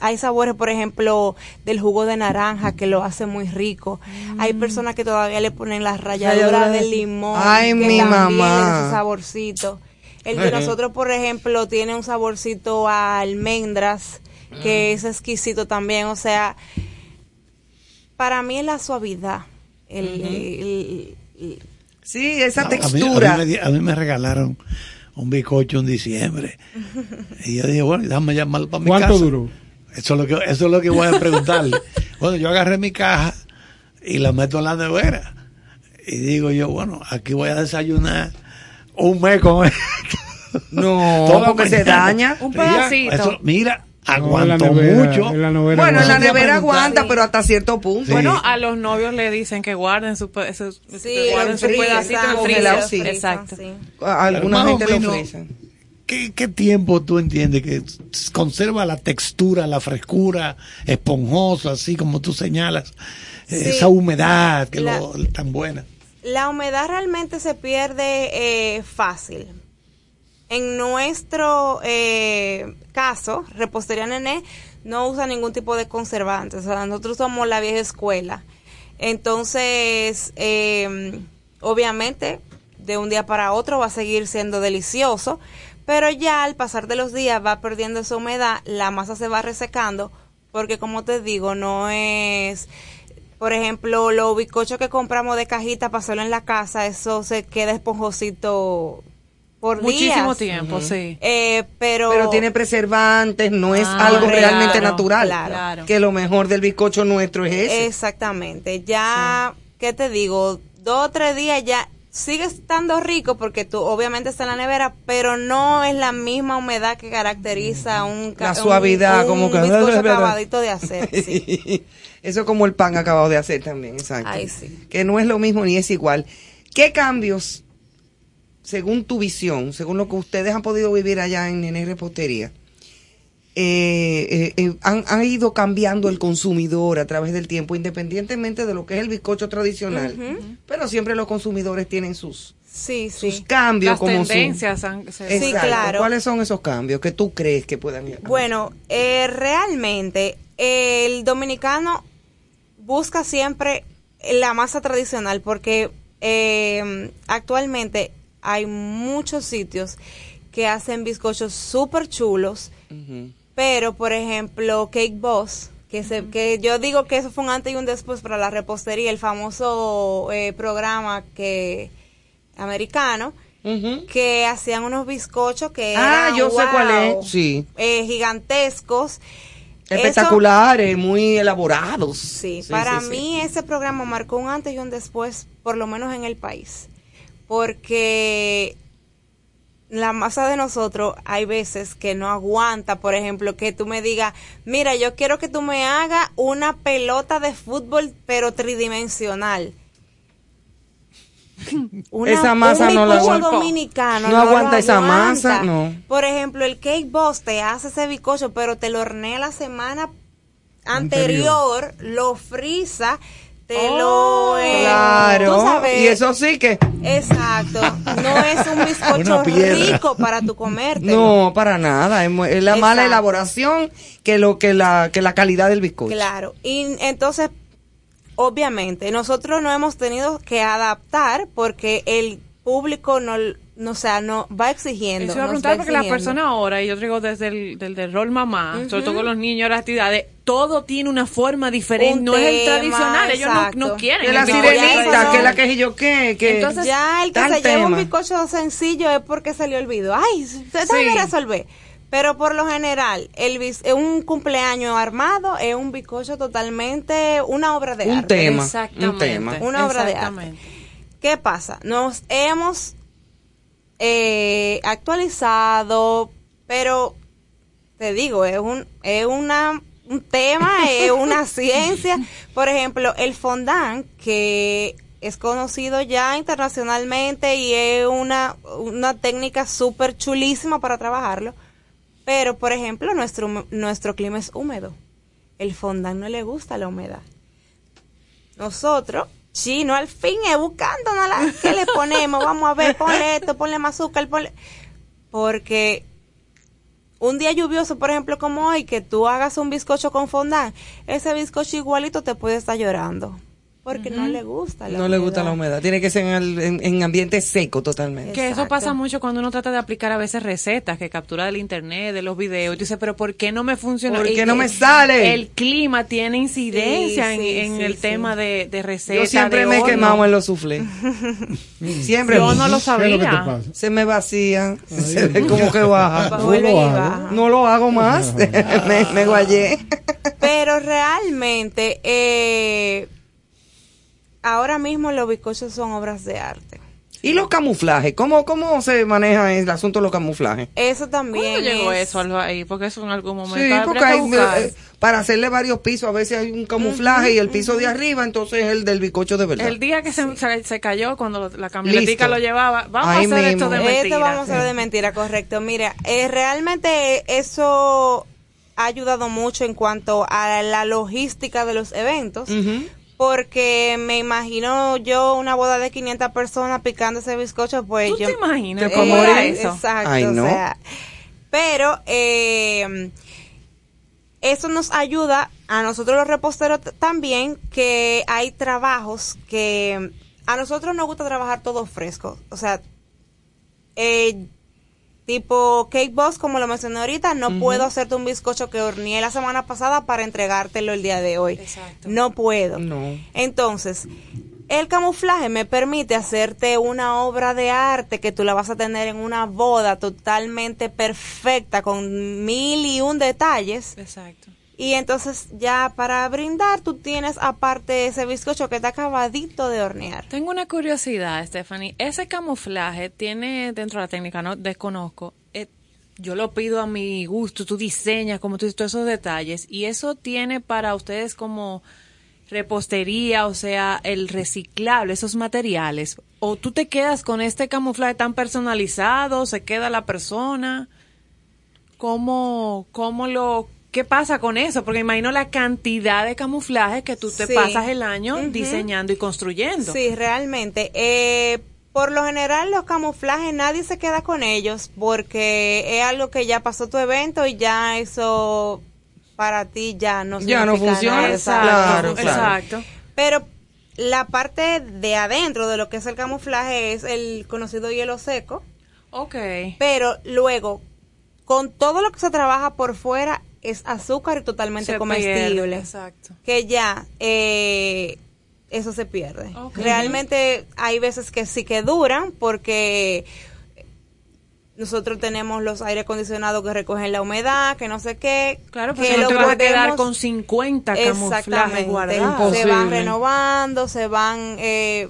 hay sabores, por ejemplo, del jugo de naranja que lo hace muy rico. Hay personas que todavía le ponen las ralladuras Ralladura de- de limón. Ay, que mi también mamá. ese saborcito. El de nosotros, por ejemplo, tiene un saborcito a almendras, que es exquisito también. O sea, para mí es la suavidad. El, el- el- Sí, esa A- a mí- textura. A mí, me di- a mí me regalaron un bizcocho en diciembre. Y yo dije, bueno, déjame llamarlo para mi casa. ¿Cuánto duró? Eso es lo que, eso es lo que voy a preguntarle. bueno, yo agarré mi caja y la meto en la nevera. Y digo yo, bueno, aquí voy a desayunar un mes con esto. No, porque se daña. Un pedacito. eso, mira, No, aguantó nevera, mucho. en la nevera Bueno, en la nevera aguanta, pero hasta cierto punto. Sí. Bueno, a los novios le dicen que guarden su, su- Sí, que guarden en su frío, pedacito en freezer. sí. Exacto. sí. Alguna gente lo ofrece. ¿Qué, qué tiempo tú entiendes que conserva la textura, la frescura, esponjosa, así como tú señalas? eh, Sí. Esa humedad que La- lo, tan buena. La humedad realmente se pierde eh, fácil. En nuestro eh, caso, Repostería Nené no usa ningún tipo de conservante. O sea, nosotros somos la vieja escuela. Entonces, eh, obviamente, de un día para otro va a seguir siendo delicioso, pero ya al pasar de los días va perdiendo esa humedad, la masa se va resecando, porque como te digo, no es por ejemplo, los bizcochos que compramos de cajita para hacerlo en la casa, eso se queda esponjosito por Muchísimo días. tiempo, sí. Eh, pero, Pero tiene preservantes, no es Ah, algo claro, realmente natural. claro. Que lo mejor del bizcocho nuestro es ese. Exactamente. Ya, ¿qué te digo? Dos o tres días ya sigue estando rico porque tú obviamente está en la nevera, pero no es la misma humedad que caracteriza un La suavidad, un, como un que- bizcocho acabadito de hacer. sí. Eso es como el pan acabado de hacer también, exacto. Ay, sí. Que no es lo mismo ni es igual. ¿Qué cambios, según tu visión, según lo que ustedes han podido vivir allá en Nene Repostería, eh, eh, eh, han, han ido cambiando el consumidor a través del tiempo, independientemente de lo que es el bizcocho tradicional? Pero siempre los consumidores tienen sus, Sí, sí. sus cambios. Las como su- tendencias han- se- Sí, claro. ¿Cuáles son esos cambios que tú crees que puedan ir? Bueno, eh, realmente el dominicano busca siempre la masa tradicional porque eh, actualmente hay muchos sitios que hacen bizcochos súper chulos, pero por ejemplo Cake Boss, que, se, que yo digo que eso fue un antes y un después para la repostería, el famoso eh, programa que americano, que hacían unos bizcochos que Ah, eran, yo sé cuál wow, es. Sí. eh, gigantescos. Espectaculares, muy elaborados. Sí, Sí, para sí, sí. mí ese programa marcó un antes y un después, por lo menos en el país, porque la masa de nosotros hay veces que no aguanta, por ejemplo, que tú me digas, mira, yo quiero que tú me hagas una pelota de fútbol, pero tridimensional. Una- Esa masa un no la aguanta. dominicano No aguanta esa aguanta. masa, no. Por ejemplo, el Cake Boss te hace ese bizcocho, pero te lo hornea la semana anterior, lo frisa, te lo... eh, Claro. sabes, Y eso sí que. Exacto. No es un bizcocho rico para tu comerte. No, para nada. Es, la mala elaboración que lo que la que la calidad del bizcocho. Claro. Y entonces, obviamente, nosotros no hemos tenido que adaptar porque el público no, no o sea, no va exigiendo. Eso iba a nos preguntar va porque las personas ahora, y yo digo desde el del, del rol mamá, sobre Ujú. todo con los niños, las actividades, todo tiene una forma diferente, Un no es el tema, tradicional, ellos no, exacto. no quieren. Que la sirenita, tradicional. que la que yo qué, que Entonces, ya el que se lleva un tema. bizcocho sencillo es porque se le olvidó. Ay, se sabe Sí. resolver. Pero por lo general, el bis- eh, un cumpleaños armado es un bizcocho totalmente una obra de Un arte. tema, un Exactamente. tema. Una obra de Exactamente. ¿Qué pasa? Nos hemos eh, actualizado, pero te digo, es un, es una, un tema, es una ciencia. Por ejemplo, el fondant, que es conocido ya internacionalmente y es una, una técnica súper chulísima para trabajarlo. Pero, por ejemplo, nuestro, nuestro clima es húmedo. El fondant no le gusta la humedad. Nosotros, chino, al fin es buscándonos la, ¿qué le ponemos? Vamos a ver, ponle esto, ponle más azúcar, ponle... Porque un día lluvioso, por ejemplo, como hoy, que tú hagas un bizcocho con fondant, ese bizcocho igualito te puede estar llorando. Porque no le gusta la No le gusta la humedad. Tiene que ser en, el- en- en ambiente seco totalmente. Que eso pasa mucho cuando uno trata de aplicar a veces recetas que captura del internet, de los videos. Y tú dices, pero ¿por qué no me funciona? ¿Por Y qué no me sale? El clima tiene incidencia Sí, en, sí, en sí, el sí. tema de, de recetas. Yo siempre de me he horno. quemado en los soufflés. siempre. Yo no lo ¿Qué es lo que te sabía. pasa? Se me vacía. Se ve como que baja. Vuelve lo baja. No lo hago más. me, me guayé. Pero realmente, eh, ahora mismo los bizcochos son obras de arte. ¿Y los camuflajes? ¿Cómo, ¿Cómo se maneja el asunto de los camuflajes? Eso también ¿Cuándo llegó es- eso ahí? Porque eso en algún momento Sí, porque que hay, eh, para hacerle varios pisos, a veces hay un camuflaje y el piso de arriba, entonces es el del bizcocho de verdad. El día que se, se, se cayó, cuando la camionetica Listo. lo llevaba, vamos Ahí a hacer mismo. esto de mentira. Esto vamos a ver de mentira, correcto. Mira, eh, realmente eso ha ayudado mucho en cuanto a la logística de los eventos. Ujú. Porque me imagino yo una boda de 500 personas picando ese bizcocho, pues ¿Tú yo... te imaginas ¿Te cómo era eso? Exacto, Ay, no. o sea, pero eh, eso nos ayuda a nosotros los reposteros también que hay trabajos que a nosotros nos gusta trabajar todo fresco, o sea, eh, tipo Cake Boss, como lo mencioné ahorita, no puedo hacerte un bizcocho que horneé la semana pasada para entregártelo el día de hoy. Exacto. No puedo. No. Entonces, el camuflaje me permite hacerte una obra de arte que tú la vas a tener en una boda totalmente perfecta, con mil y un detalles, Exacto. Y entonces ya para brindar tú tienes aparte ese bizcocho que está acabadito de hornear. Tengo una curiosidad, Stephanie. Ese camuflaje tiene dentro de la técnica, no desconozco. eh, yo lo pido a mi gusto, tú diseñas, como tú dices, todos esos detalles. Y eso tiene para ustedes como repostería, o sea, el reciclable, esos materiales. O tú te quedas con este camuflaje tan personalizado, se queda la persona. ¿Cómo, cómo lo, qué pasa con eso? Porque imagino la cantidad de camuflaje que tú te Sí. pasas el año diseñando y construyendo. Sí, realmente. Eh, por lo general los camuflajes nadie se queda con ellos porque es algo que ya pasó tu evento y ya eso para ti ya no Ya no funciona. nada. Exacto. Claro, claro. Exacto. Pero la parte de adentro de lo que es el camuflaje es el conocido hielo seco. Ok. Pero luego, con todo lo que se trabaja por fuera, es azúcar y totalmente Se comestible. pierde, exacto. Que ya, eh, eso se pierde. Realmente hay veces que sí que duran porque nosotros tenemos los aire acondicionados que recogen la humedad, que no sé qué. Claro, que porque no te vas a quedar con 50 camuflajes Exactamente. guardados. Se van renovando, se van... eh,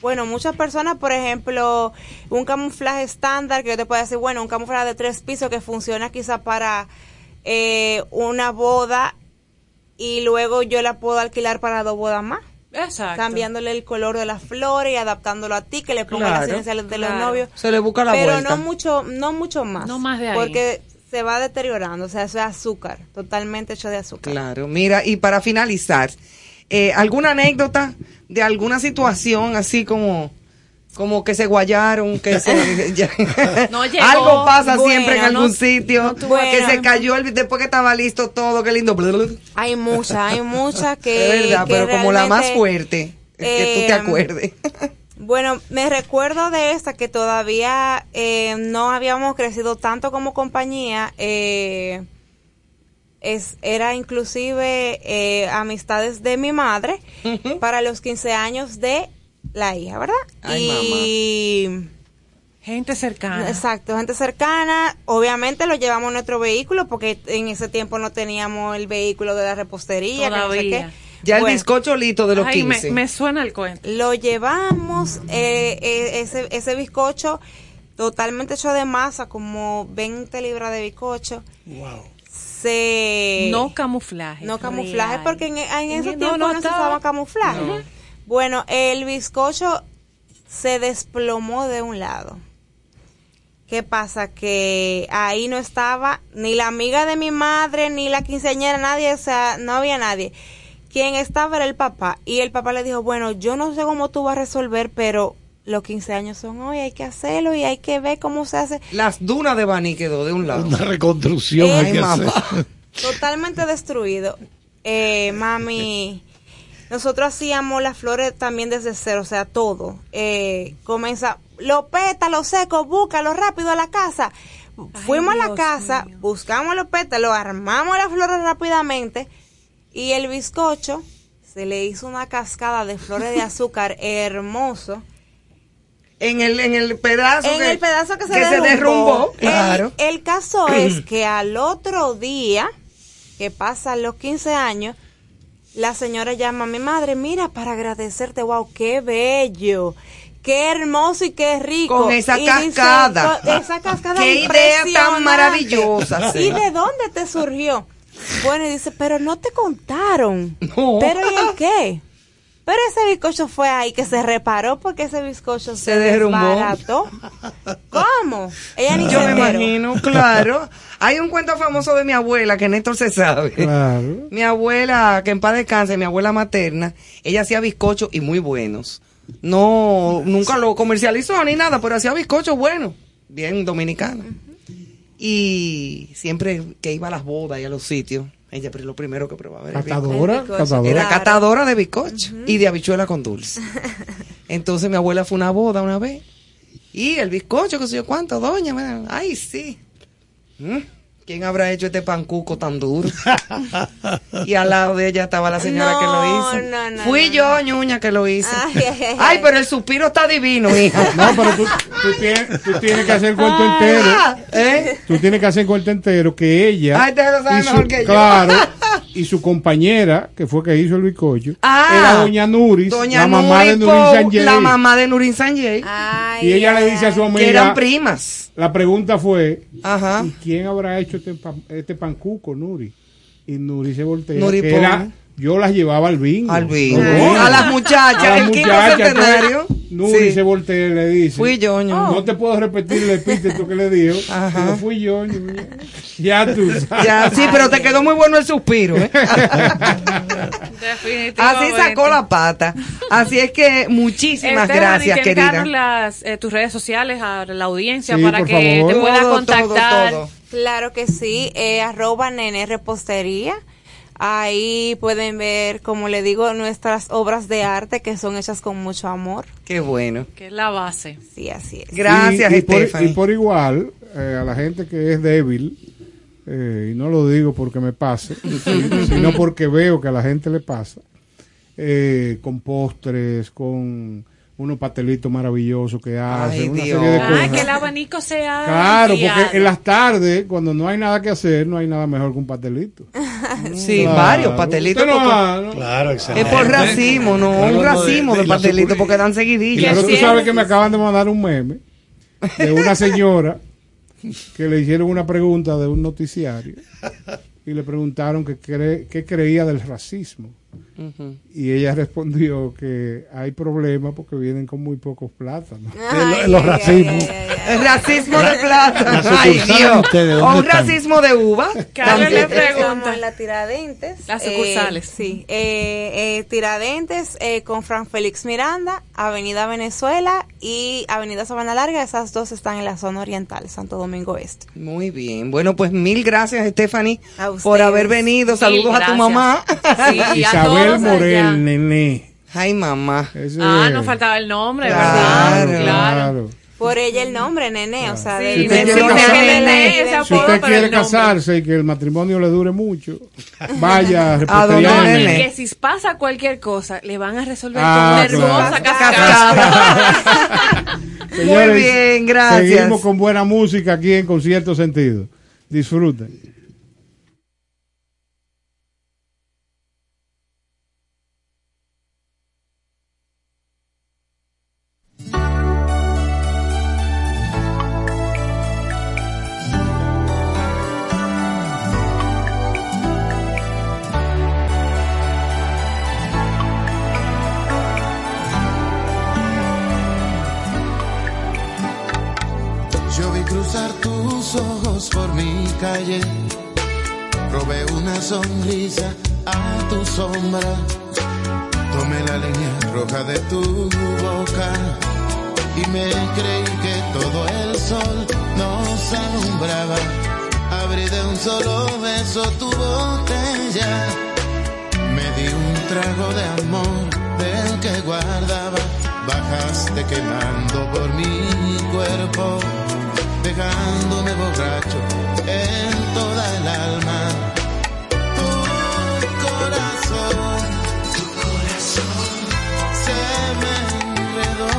bueno, muchas personas, por ejemplo, un camuflaje estándar, que yo te puedo decir, bueno, un camuflaje de tres pisos que funciona quizá para eh, una boda y luego yo la puedo alquilar para dos bodas más. Exacto. Cambiándole el color de las flores y adaptándolo a ti, que le pongan las iniciales de los novios. Se le busca la Pero vuelta. no mucho, no mucho más. No más de ahí. Porque se va deteriorando, o sea, eso es azúcar, totalmente hecho de azúcar. Claro, mira, y para finalizar, eh, ¿alguna anécdota de alguna situación así como como que se guayaron, que se ya- No llegó. algo pasa Bueno, siempre en no- algún sitio, no tuvo- que se cayó el, después que estaba listo todo, qué lindo. Hay muchas, hay muchas que. es verdad, que pero como la más fuerte, es que tú te eh, acuerdes. Bueno, me recuerdo de esta que todavía eh, no habíamos crecido tanto como compañía. eh, es, era inclusive eh, amistades de mi madre para los 15 años de la hija, ¿verdad? Ay, y Gente cercana. Exacto, gente cercana. Obviamente lo llevamos en nuestro vehículo porque en ese tiempo no teníamos el vehículo de la repostería. que no sé Todavía. qué. Ya el Bueno, bizcocho listo de los Ay, me, 15. me suena el cuento. Lo llevamos, eh, eh, ese, ese bizcocho totalmente hecho de masa, como 20 libras de bizcocho. Se... no camuflaje. No camuflaje, real. porque en, en ese No, tiempo no no, se usaba camuflaje. Bueno, el bizcocho se desplomó de un lado. ¿Qué pasa? Que ahí no estaba ni la amiga de mi madre, ni la quinceañera, nadie, o sea, no había nadie. Quien estaba era el papá. Y el papá le dijo, bueno, yo no sé cómo tú vas a resolver, pero los 15 años son hoy, hay que hacerlo y hay que ver cómo se hace. Las dunas de Bani quedó de un lado. Una reconstrucción Ay, hay que hacer. mamá. totalmente destruido. Eh, mami, nosotros hacíamos las flores también desde cero, o sea, todo. Eh, comienza, los pétalos secos, búscalo rápido a la casa. Fuimos a la casa, mío. buscamos los pétalos, armamos las flores rápidamente y el bizcocho se le hizo una cascada de flores de azúcar hermoso. En el, en el pedazo En que, el pedazo que se que derrumbó. derrumbó, El- claro. El, caso es que al otro día, que pasan los 15 años, la señora llama a mi madre, mira, para agradecerte, wow, qué bello, qué hermoso y qué rico. Con esa Y dice, cascada. con esa cascada Qué idea tan maravillosa. ¿Y de dónde te surgió? Bueno, y dice, pero no te contaron. No. ¿Pero y el qué? Pero ese bizcocho fue ahí que se reparó porque ese bizcocho se, Se derrumbó. desbarató. ¿Cómo? Ella ni Yo se me enteró. imagino, claro. Hay un cuento famoso de mi abuela que Néstor se sabe. Claro. Mi abuela, que en paz descanse, mi abuela materna, ella hacía bizcochos y muy buenos. No, nunca lo comercializó ni nada, pero hacía bizcochos buenos, bien dominicanos. Y siempre que iba a las bodas y a los sitios, ella pero lo primero que probaba era. Catadora, El bizcocho. catadora. Era catadora de bizcocho y de habichuela con dulce. Entonces mi abuela fue a una boda una vez y el bizcocho, que sé yo cuánto, doña, me- ay sí. Mm, ¿Quién habrá hecho este pancuco tan duro? y al lado de ella estaba la señora que lo hizo. no, no, Fui no, yo, ñuña, que lo hice. Ay, ay, ay, Ay, ay. pero el suspiro está divino, hija. No, pero tú, tú tienes, tú tienes que hacer el cuento entero. Tú tienes que hacer el cuento entero que ella. Ay, usted lo sabe y su- mejor que yo. Claro. Y su compañera, que fue que hizo el bizcocho, Ah, era doña Nuris, Doña la mamá de Nuri Nuris Pou, Sanjay. La mamá de Nurin Sanjay. Ay, Y ella ay, le dice a su amiga. Que eran primas. La pregunta fue: Ajá. ¿y quién habrá hecho este, este pancuco, Nuri? Y Nuri se voltea. Nuri que era, yo las llevaba al bingo. Al bingo. A las muchachas, A las el quinto muchachas, Nuri Sí. se voltea y le dice: Fui yo, ñuña. No te puedo repetir el epíteto que le dijo. Ajá. pero fui yo, ñuña. Ya tú sabes. Ya, sí, pero te quedó muy bueno el suspiro. ¿eh? Así sacó la pata. Así es que muchísimas Esteban, gracias, querida. las, eh, tus redes sociales a la audiencia Sí, para por que favor. te pueda Todo, contactar. todo, todo. Claro que sí, eh, arroba nene repostería. Ahí pueden ver, como le digo, nuestras obras de arte que son hechas con mucho amor. Qué bueno. Que es la base. Sí, así es. Gracias, y, y por, Stephanie. y por igual, eh, a la gente que es débil, eh, y no lo digo porque me pase, si- sino porque veo que a la gente le pasa, eh, con postres, con unos pastelitos maravillosos que hacen, una Dios. serie de Ah, cosas. que el abanico sea. Claro, porque en las tardes, cuando no hay nada que hacer, no hay nada mejor que un pastelito. Sí, Claro. varios pastelitos. No ha- ¿no? Claro, Es excelente. por racimo, no, un racimo de, de pastelitos porque dan seguidillas. Pero tú sabes que me acaban de mandar un meme de una señora que le hicieron una pregunta de un noticiario y le preguntaron que cree, qué creía del racismo. Y ella respondió que hay problemas porque vienen con muy pocos plátanos. Ay, los ay, racismos. ay, ay, ay. El racismo de plata. las Ay, Dios. O ¿dónde un racismo de uva. Carmen le pregunta. En la Tiradentes. Las eh, sucursales. sí. Eh, eh, Tiradentes eh, con Fran Félix Miranda, Avenida Venezuela y Avenida Sabana Larga. Esas dos están en la zona oriental, Santo Domingo Este. Muy bien. Bueno, pues mil gracias, Stephanie, por haber venido. Saludos a tu mamá. Sí, a Isabel todos allá. Morel, nené. Ay, mamá. Ese Ah, es- nos faltaba el nombre, Claro, ¿verdad? Claro. Por ella el nombre, nene. O sea, Sí, de- Si usted quiere Nene, Si usted casarse y que el matrimonio le dure mucho, vaya a ¿A dónde, repostería No, Nene. nene? y que si pasa cualquier cosa, le van a resolver Ah, con una hermosa claro. cascada. Señores, bien, gracias. Seguimos con buena música aquí en Concierto Sentido. Disfruten. Robé una sonrisa a tu sombra, tomé la leña roja de tu boca y me creí que todo el sol nos alumbraba. Abrí de un solo beso tu botella, me di un trago de amor del que guardaba. Bajaste quemando por mi cuerpo, dejándome borracho en toda el alma. Tu corazón, tu corazón se me enredó.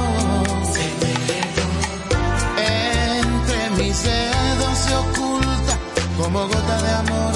Se me enredó. Entre mis dedos se oculta como gota de amor,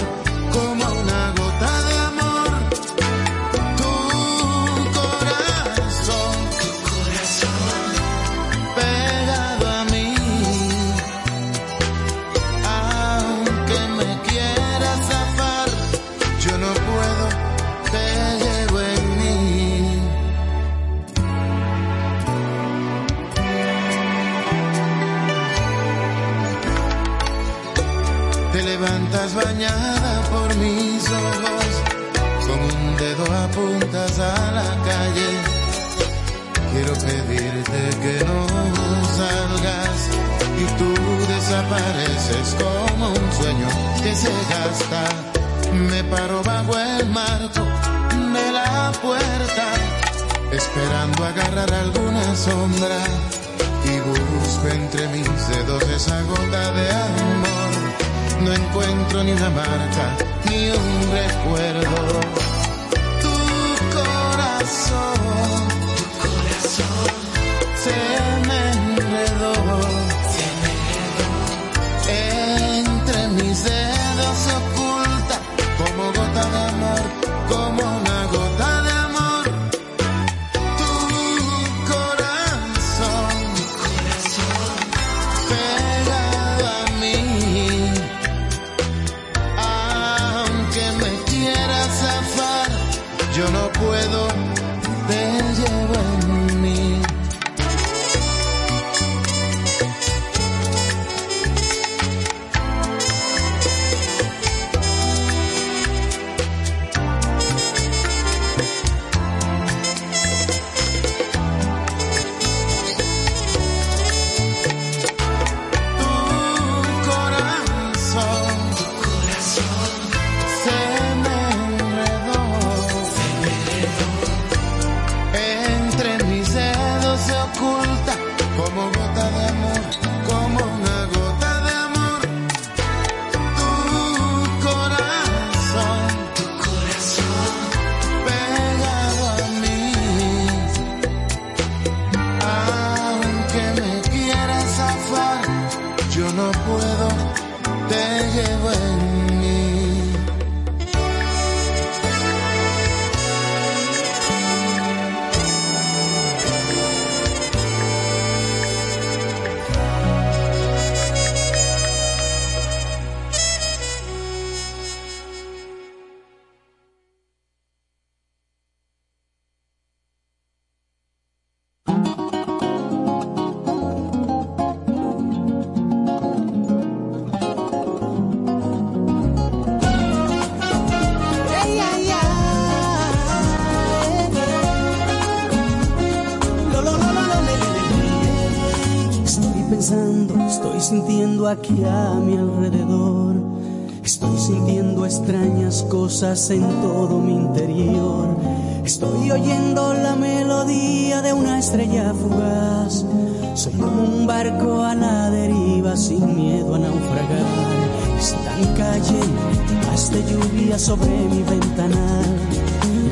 en todo mi interior. Estoy oyendo la melodía de una estrella fugaz. Soy como un barco a la deriva sin miedo a naufragar. Están cayendo gotas de lluvia sobre mi ventanal.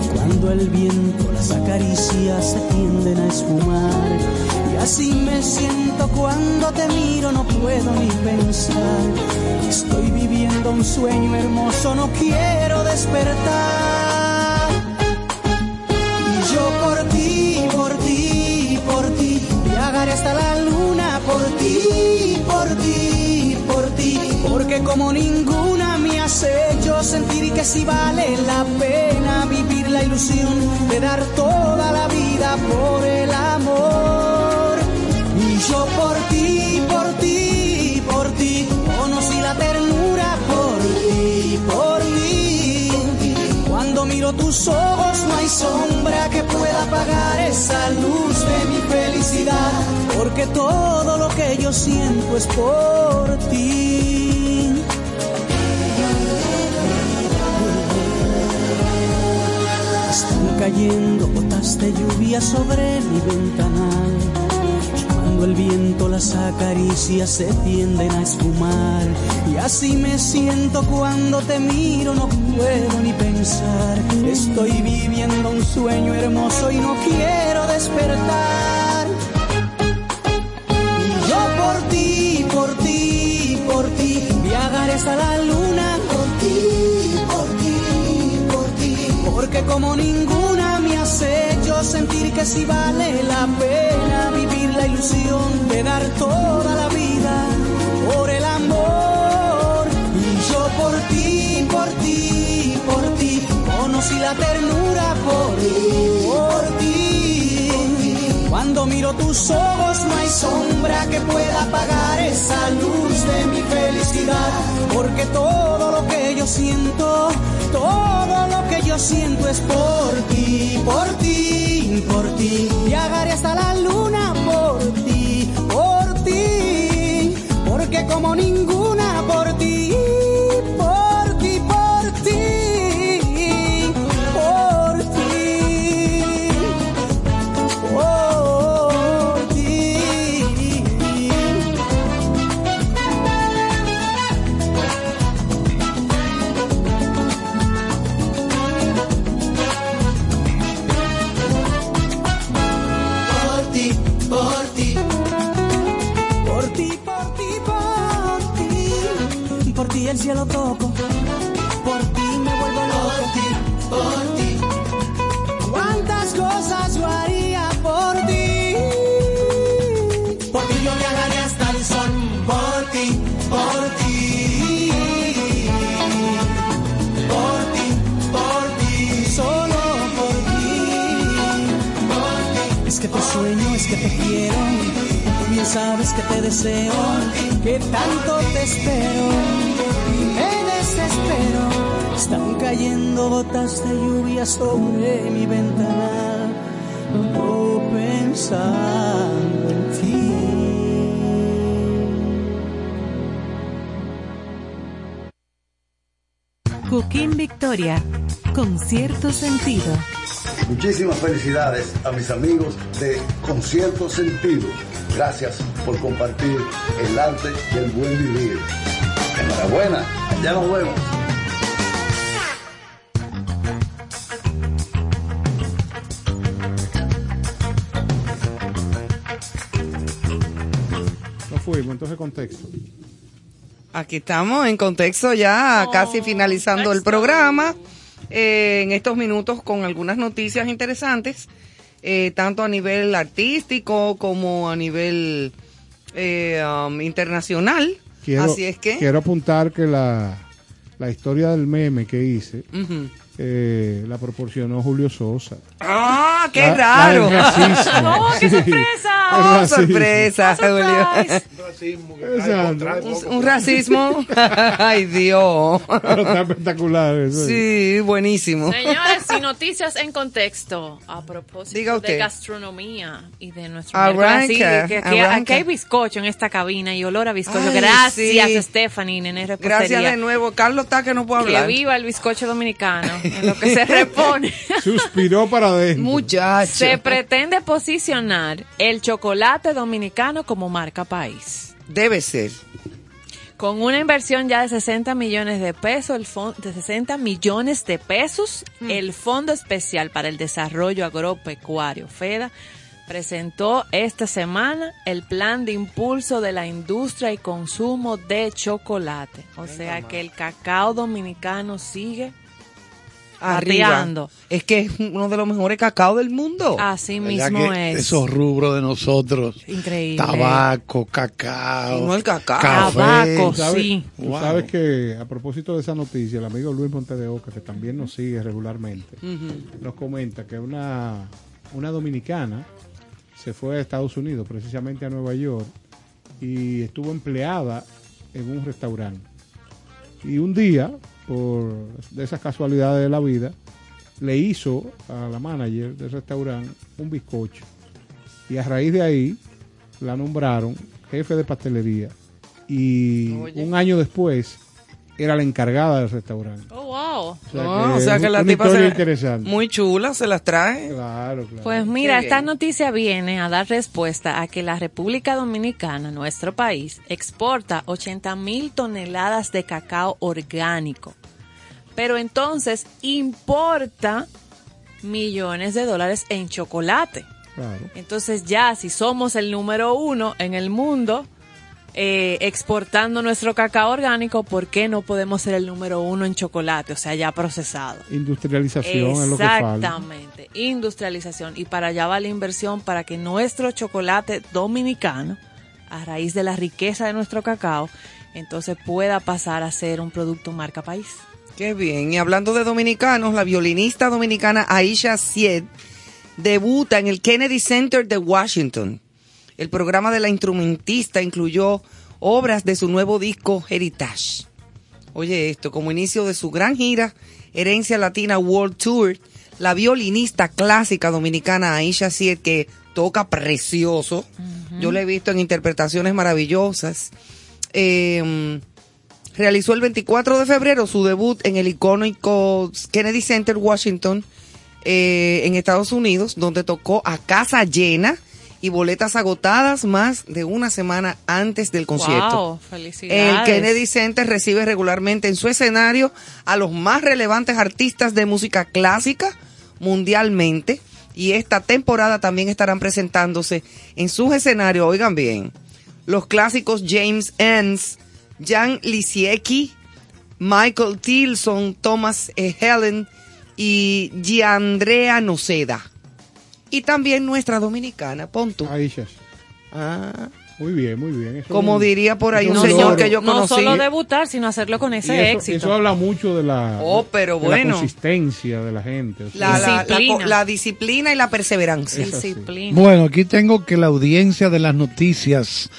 Y cuando el viento las acaricia se tienden a esfumar. Y así me siento cuando te miro, no puedo ni pensar. Estoy viviendo un sueño hermoso, no quiero despertar. Y yo por ti, por ti, por ti, viajaré hasta la luna por ti, por ti, por ti, porque como ninguna me hace yo sentir que si vale la pena vivir la ilusión de dar toda la vida por el amor. Y yo por ti, tus ojos no hay sombra que pueda apagar esa luz de mi felicidad, porque todo lo que yo siento es por ti. Están cayendo gotas de lluvia sobre mi ventanal. Cuando el viento las acaricia se tienden a esfumar. Y así me siento cuando te miro, no puedo ni pensar. Estoy viviendo un sueño hermoso y no quiero despertar. Y yo por ti, por ti, por ti, viajaré hasta la luna. Porque como ninguna me hace yo sentir que si vale la pena vivir la ilusión de dar toda la vida por el amor. Y yo por ti, por ti, por ti, conocí la ternura por ti, por ti. Cuando miro tus ojos no hay sombra que pueda apagar esa luz de mi felicidad, porque todo lo que yo siento, todo lo que yo siento es por ti, por ti, por ti. Viajaré hasta la luna por ti, por ti, porque como ninguna por ti, sabes que te deseo. Que tanto te espero. Y me desespero. Están cayendo gotas de lluvia sobre mi ventana. Yo pensando en ti. Cooking Victoria, con cierto sentido. Muchísimas felicidades a mis amigos de Concierto Sentido. Gracias por compartir el arte del buen vivir. Enhorabuena, ya nos vemos. No fuimos, entonces contexto. Aquí estamos en contexto ya casi finalizando el programa. eh, en estos minutos con algunas noticias interesantes, eh, tanto a nivel artístico como a nivel eh, um, internacional. Quiero, Así es que... quiero apuntar que la, la historia del meme que hice. Eh, la proporcionó Julio Sosa. ¡Ah, qué La- la raro! racismo. ¡Oh, qué Sí. sorpresa! ¡Oh, racismo. sorpresa, Julio! Exacto. Un, un racismo. Ay, Dios. Pero está espectacular eso. Sí, buenísimo. Señores, y noticias en contexto. A propósito Diga usted. de gastronomía y de nuestro Arranca, miércoles así, que, que- aquí hay bizcocho en esta cabina y olor a bizcocho. Ay, Gracias, sí. Stephanie. Gracias de nuevo. Carlos está que no puedo Que hablar. viva el bizcocho dominicano, en lo que se repone. Suspiró para adentro. Muchacho. Se pretende posicionar el chocolate dominicano como marca país. Debe ser. Con una inversión ya de 60 millones de pesos, el fon- de 60 millones de pesos, Mm. el Fondo Especial para el Desarrollo Agropecuario, FEDA, presentó esta semana el plan de impulso de la industria y consumo de chocolate. O sea que el cacao dominicano sigue Arriba. Es que es uno de los mejores cacao del mundo. Así ¿Verdad mismo es. Esos rubros de nosotros. Increíble. Tabaco, cacao. No el cacao. café. Tabaco, ¿Sabes? sí. Tú Wow. sabes que a propósito de esa noticia, el amigo Luis Monte de Oca, que también nos sigue regularmente, nos comenta que una, una dominicana se fue a Estados Unidos, precisamente a Nueva York, y estuvo empleada en un restaurante. Y un día, por de esas casualidades de la vida, le hizo a la manager del restaurante un bizcocho. Y a raíz de ahí la nombraron jefe de pastelería. Y Oye. un año después era la encargada del restaurante. Oh, wow. O sea No, o que sea que la una tipa se- interesante. muy chula, se las trae. Claro, claro. Pues mira, Qué esta bien. noticia viene a dar respuesta a que la República Dominicana, nuestro país, exporta 80 mil toneladas de cacao orgánico. Pero entonces importa millones de dólares en chocolate. Claro. Entonces ya, si somos el número uno en el mundo eh, exportando nuestro cacao orgánico, ¿por qué no podemos ser el número uno en chocolate? O sea, ya procesado. Industrialización es lo que falta. Exactamente, industrialización. Y para allá va la inversión para que nuestro chocolate dominicano, a raíz de la riqueza de nuestro cacao, entonces pueda pasar a ser un producto marca país. Qué bien. Y hablando de dominicanos, la violinista dominicana Aisha Sied debuta en el Kennedy Center de Washington. El programa de la instrumentista incluyó obras de su nuevo disco Heritage. Oye esto, como inicio de su gran gira Herencia Latina World Tour, la violinista clásica dominicana Aisha Sied, que toca precioso, yo la he visto en interpretaciones maravillosas, eh, realizó el 24 de febrero su debut en el icónico Kennedy Center, Washington, eh, en Estados Unidos, donde tocó a casa llena y boletas agotadas más de una semana antes del concierto. Wow, felicidades. El Kennedy Center recibe regularmente en su escenario a los más relevantes artistas de música clásica mundialmente y esta temporada también estarán presentándose en sus escenarios, oigan bien, los clásicos James Enns, Jan Lisiecki, Michael Tilson, Thomas E. Helen y Giandrea Noceda. Y también nuestra dominicana, pon tú. Aisha. Ah, Muy bien, muy bien. Eso como es diría por ahí un un señor que yo No conocí. solo debutar, sino hacerlo con ese eso, éxito. eso habla mucho de la, Oh, pero de la bueno. consistencia de la gente. o sea, La, la- la Disciplina. la disciplina y la perseverancia. Disciplina. Bueno, aquí tengo que la audiencia de las noticias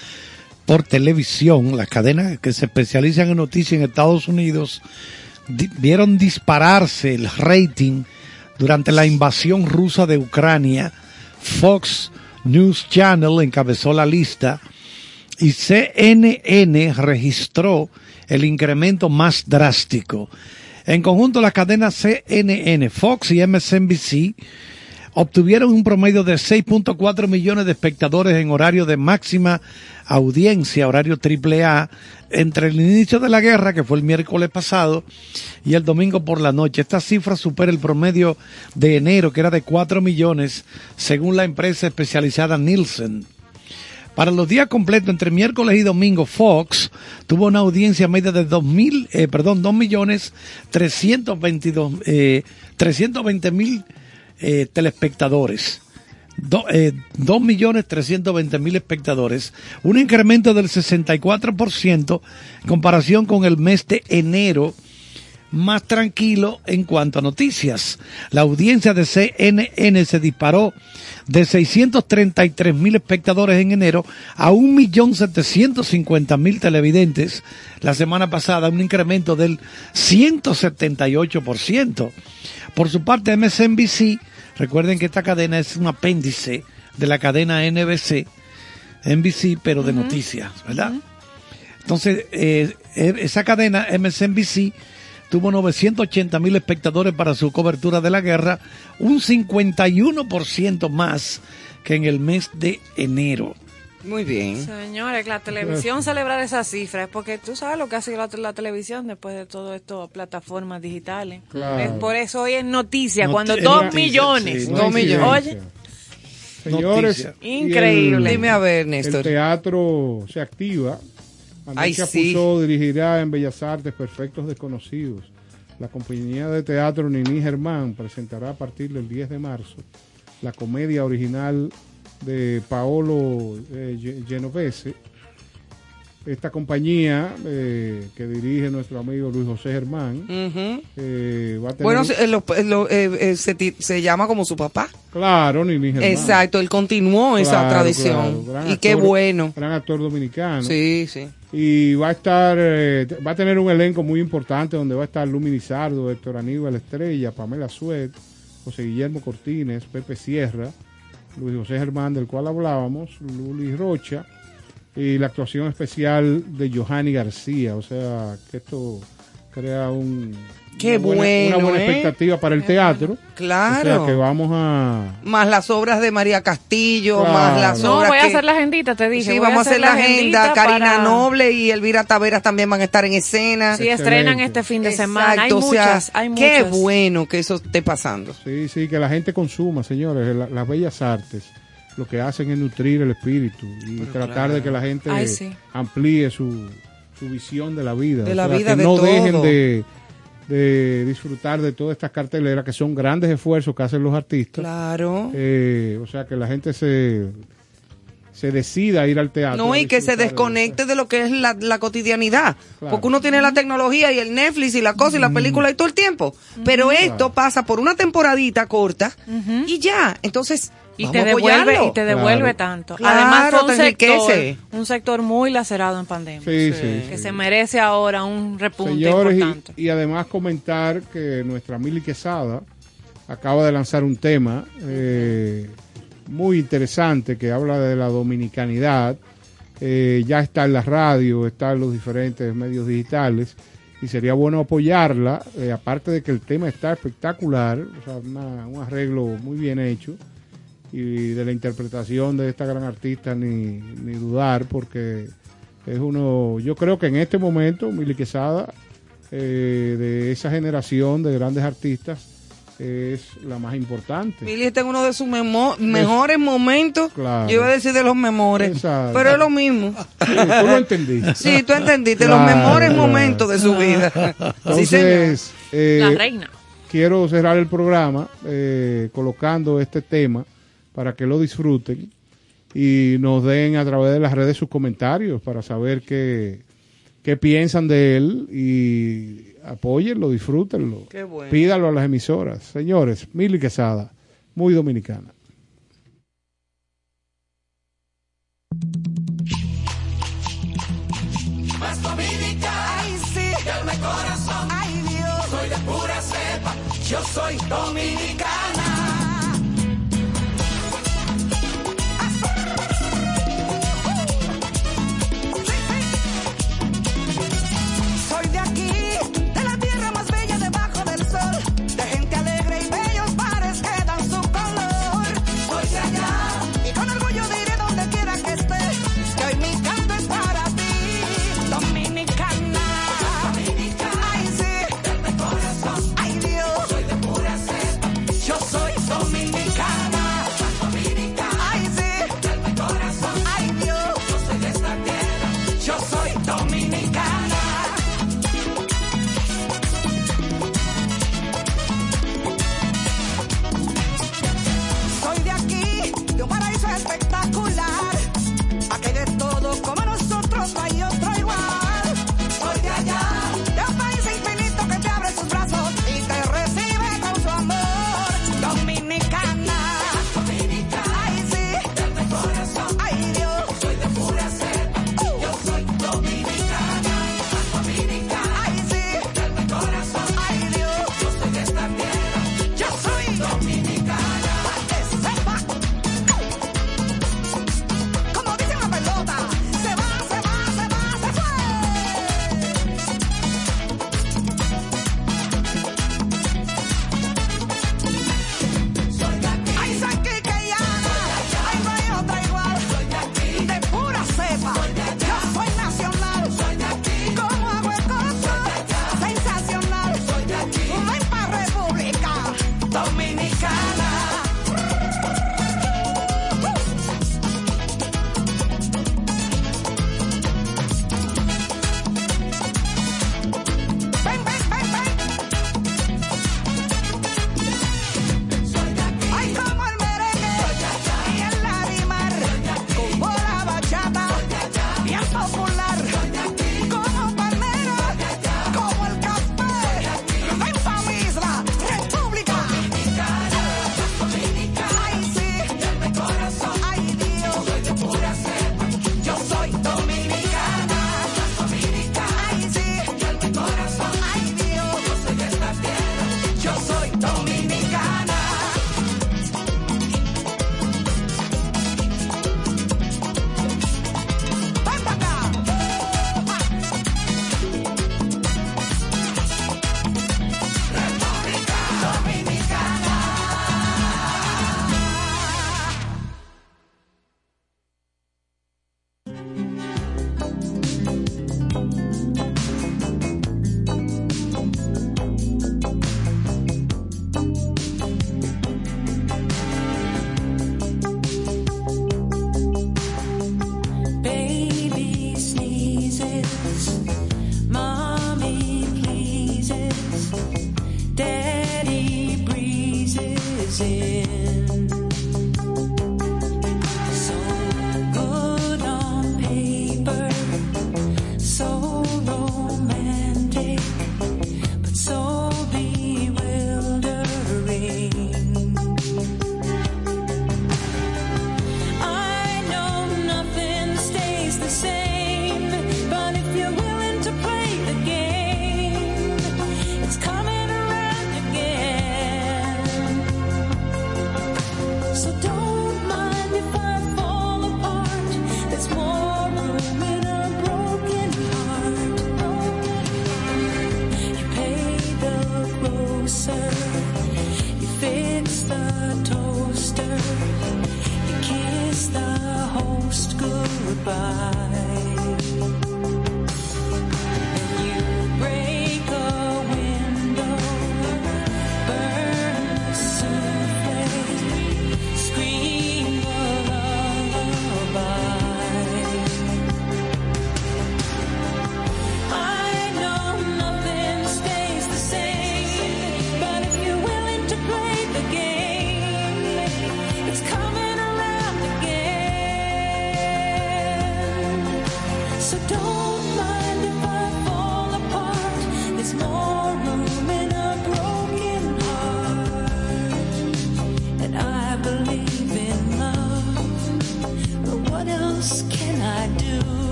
por televisión, las cadenas que se especializan en noticias en Estados Unidos, di- vieron dispararse el rating durante la invasión rusa de Ucrania. Fox News Channel encabezó la lista y CNN registró el incremento más drástico. En conjunto, las cadenas CNN, Fox y MSNBC obtuvieron un promedio de 6.4 millones de espectadores en horario de máxima audiencia, horario triple A, entre el inicio de la guerra, que fue el miércoles pasado, y el domingo por la noche. Esta cifra supera el promedio de enero, que era de 4 millones, según la empresa especializada Nielsen. Para los días completos entre miércoles y domingo, Fox tuvo una audiencia media de 2.000, eh, perdón, 2 millones 322, eh, 320 mil eh, telespectadores. Do- eh, 2 millones 320 mil espectadores, un incremento del 64% en comparación con el mes de enero, más tranquilo en cuanto a noticias. La audiencia de CNN se disparó de 633 mil espectadores en enero a 1.750.000 televidentes la semana pasada, un incremento del 178%. Por su parte, MSNBC, recuerden que esta cadena es un apéndice de la cadena NBC, NBC, pero de noticias, ¿verdad? Entonces, eh, eh, esa cadena MSNBC tuvo 980 mil espectadores para su cobertura de la guerra, un 51% más que en el mes de enero. Muy bien. Señores, la televisión celebrar esas cifras, porque tú sabes lo que hace la, la televisión después de todo esto, plataformas digitales. Claro. Es por eso hoy es noticia, Noti- cuando dos noticia, millones. sí, Dos millones. Oye. Señores, Noticia. el- Increíble. Dime a ver, El Néstor. teatro se activa. Anoche sí. Dirigirá en Bellas Artes Perfectos Desconocidos. La compañía de teatro Nini Germán presentará a partir del 10 de marzo la comedia original de Paolo eh, Ge- Genovese. Esta compañía eh, que dirige nuestro amigo Luis José Germán Ujú. eh, va a tener... Bueno, se, lo- lo- eh, se, ti- se llama como su papá. claro, Nini Germán. Exacto, él continuó esa tradición. claro. Y qué bueno. Gran actor dominicano. Sí, sí. Y va a estar, eh, va a tener un elenco muy importante donde va a estar Lumi Lizardo, Héctor Aníbal Estrella, Pamela Suet, José Guillermo Cortines, Pepe Sierra, Luis José Germán, del cual hablábamos, Luli Rocha, y la actuación especial de Johanny García. O sea, que esto crea un, Qué una buena, bueno, una buena ¿eh? expectativa para el teatro. Claro. O sea, que vamos a... Más las obras de María Castillo, Claro. más las No, obras voy a hacer la agendita, te dije. Sí, voy vamos a hacer la agenda. Karina para- Noble y Elvira Taveras también van a estar en escena. Sí, estrenan este fin de semana. Hay Exacto, o sea, muchas, hay Qué muchas. bueno que eso esté pasando. Sí, sí, que la gente consuma, señores. La- las bellas artes lo que hacen es nutrir el espíritu y tratar claro. de que la gente Ay, sí. amplíe su, su visión de la vida. De la vida, que de no todo. dejen de, de disfrutar de todas estas carteleras que son grandes esfuerzos que hacen los artistas. Claro. Eh, o sea, que la gente se, se decida a ir al teatro. No, y que se de desconecte de lo que es la, la cotidianidad. Claro. Porque uno tiene la tecnología y el Netflix y la cosa y la película y todo el tiempo. Pero esto Claro. pasa por una temporadita corta y ya. Entonces, Y vamos te devuelve, y te devuelve Claro. tanto. Claro, Además, fue un sector, un sector muy lacerado en pandemia. Sí, sí, Que sí. se merece ahora un repunte Señores, importante. y, y además comentar que nuestra Mili Quesada acaba de lanzar un tema eh, muy interesante que habla de la dominicanidad. Eh, ya está en la radio, está en los diferentes medios digitales y sería bueno apoyarla, eh, aparte de que el tema está espectacular, o sea, una- un arreglo muy bien hecho y de la interpretación de esta gran artista ni, ni dudar porque es uno, yo creo que en este momento Mili Quesada, eh, de esa generación de grandes artistas, es la más importante. Mili está en uno de sus memo- mejores momentos. Claro. Yo iba a decir de los memores, Exacto. pero es lo mismo. Sí, tú lo entendiste. Sí, tú entendiste, Claro, los mejores claro. momentos de su vida. sí, señor. Entonces, eh, La reina. quiero cerrar el programa eh, colocando este tema para que lo disfruten y nos den a través de las redes sus comentarios para saber qué, qué piensan de él y apóyenlo, disfrútenlo. Qué bueno. Pídalo a las emisoras. Señores, Mili Quesada, muy dominicana. Más dominicana, ay sí, corazón, ay Dios, soy de pura cepa, yo soy dominicana.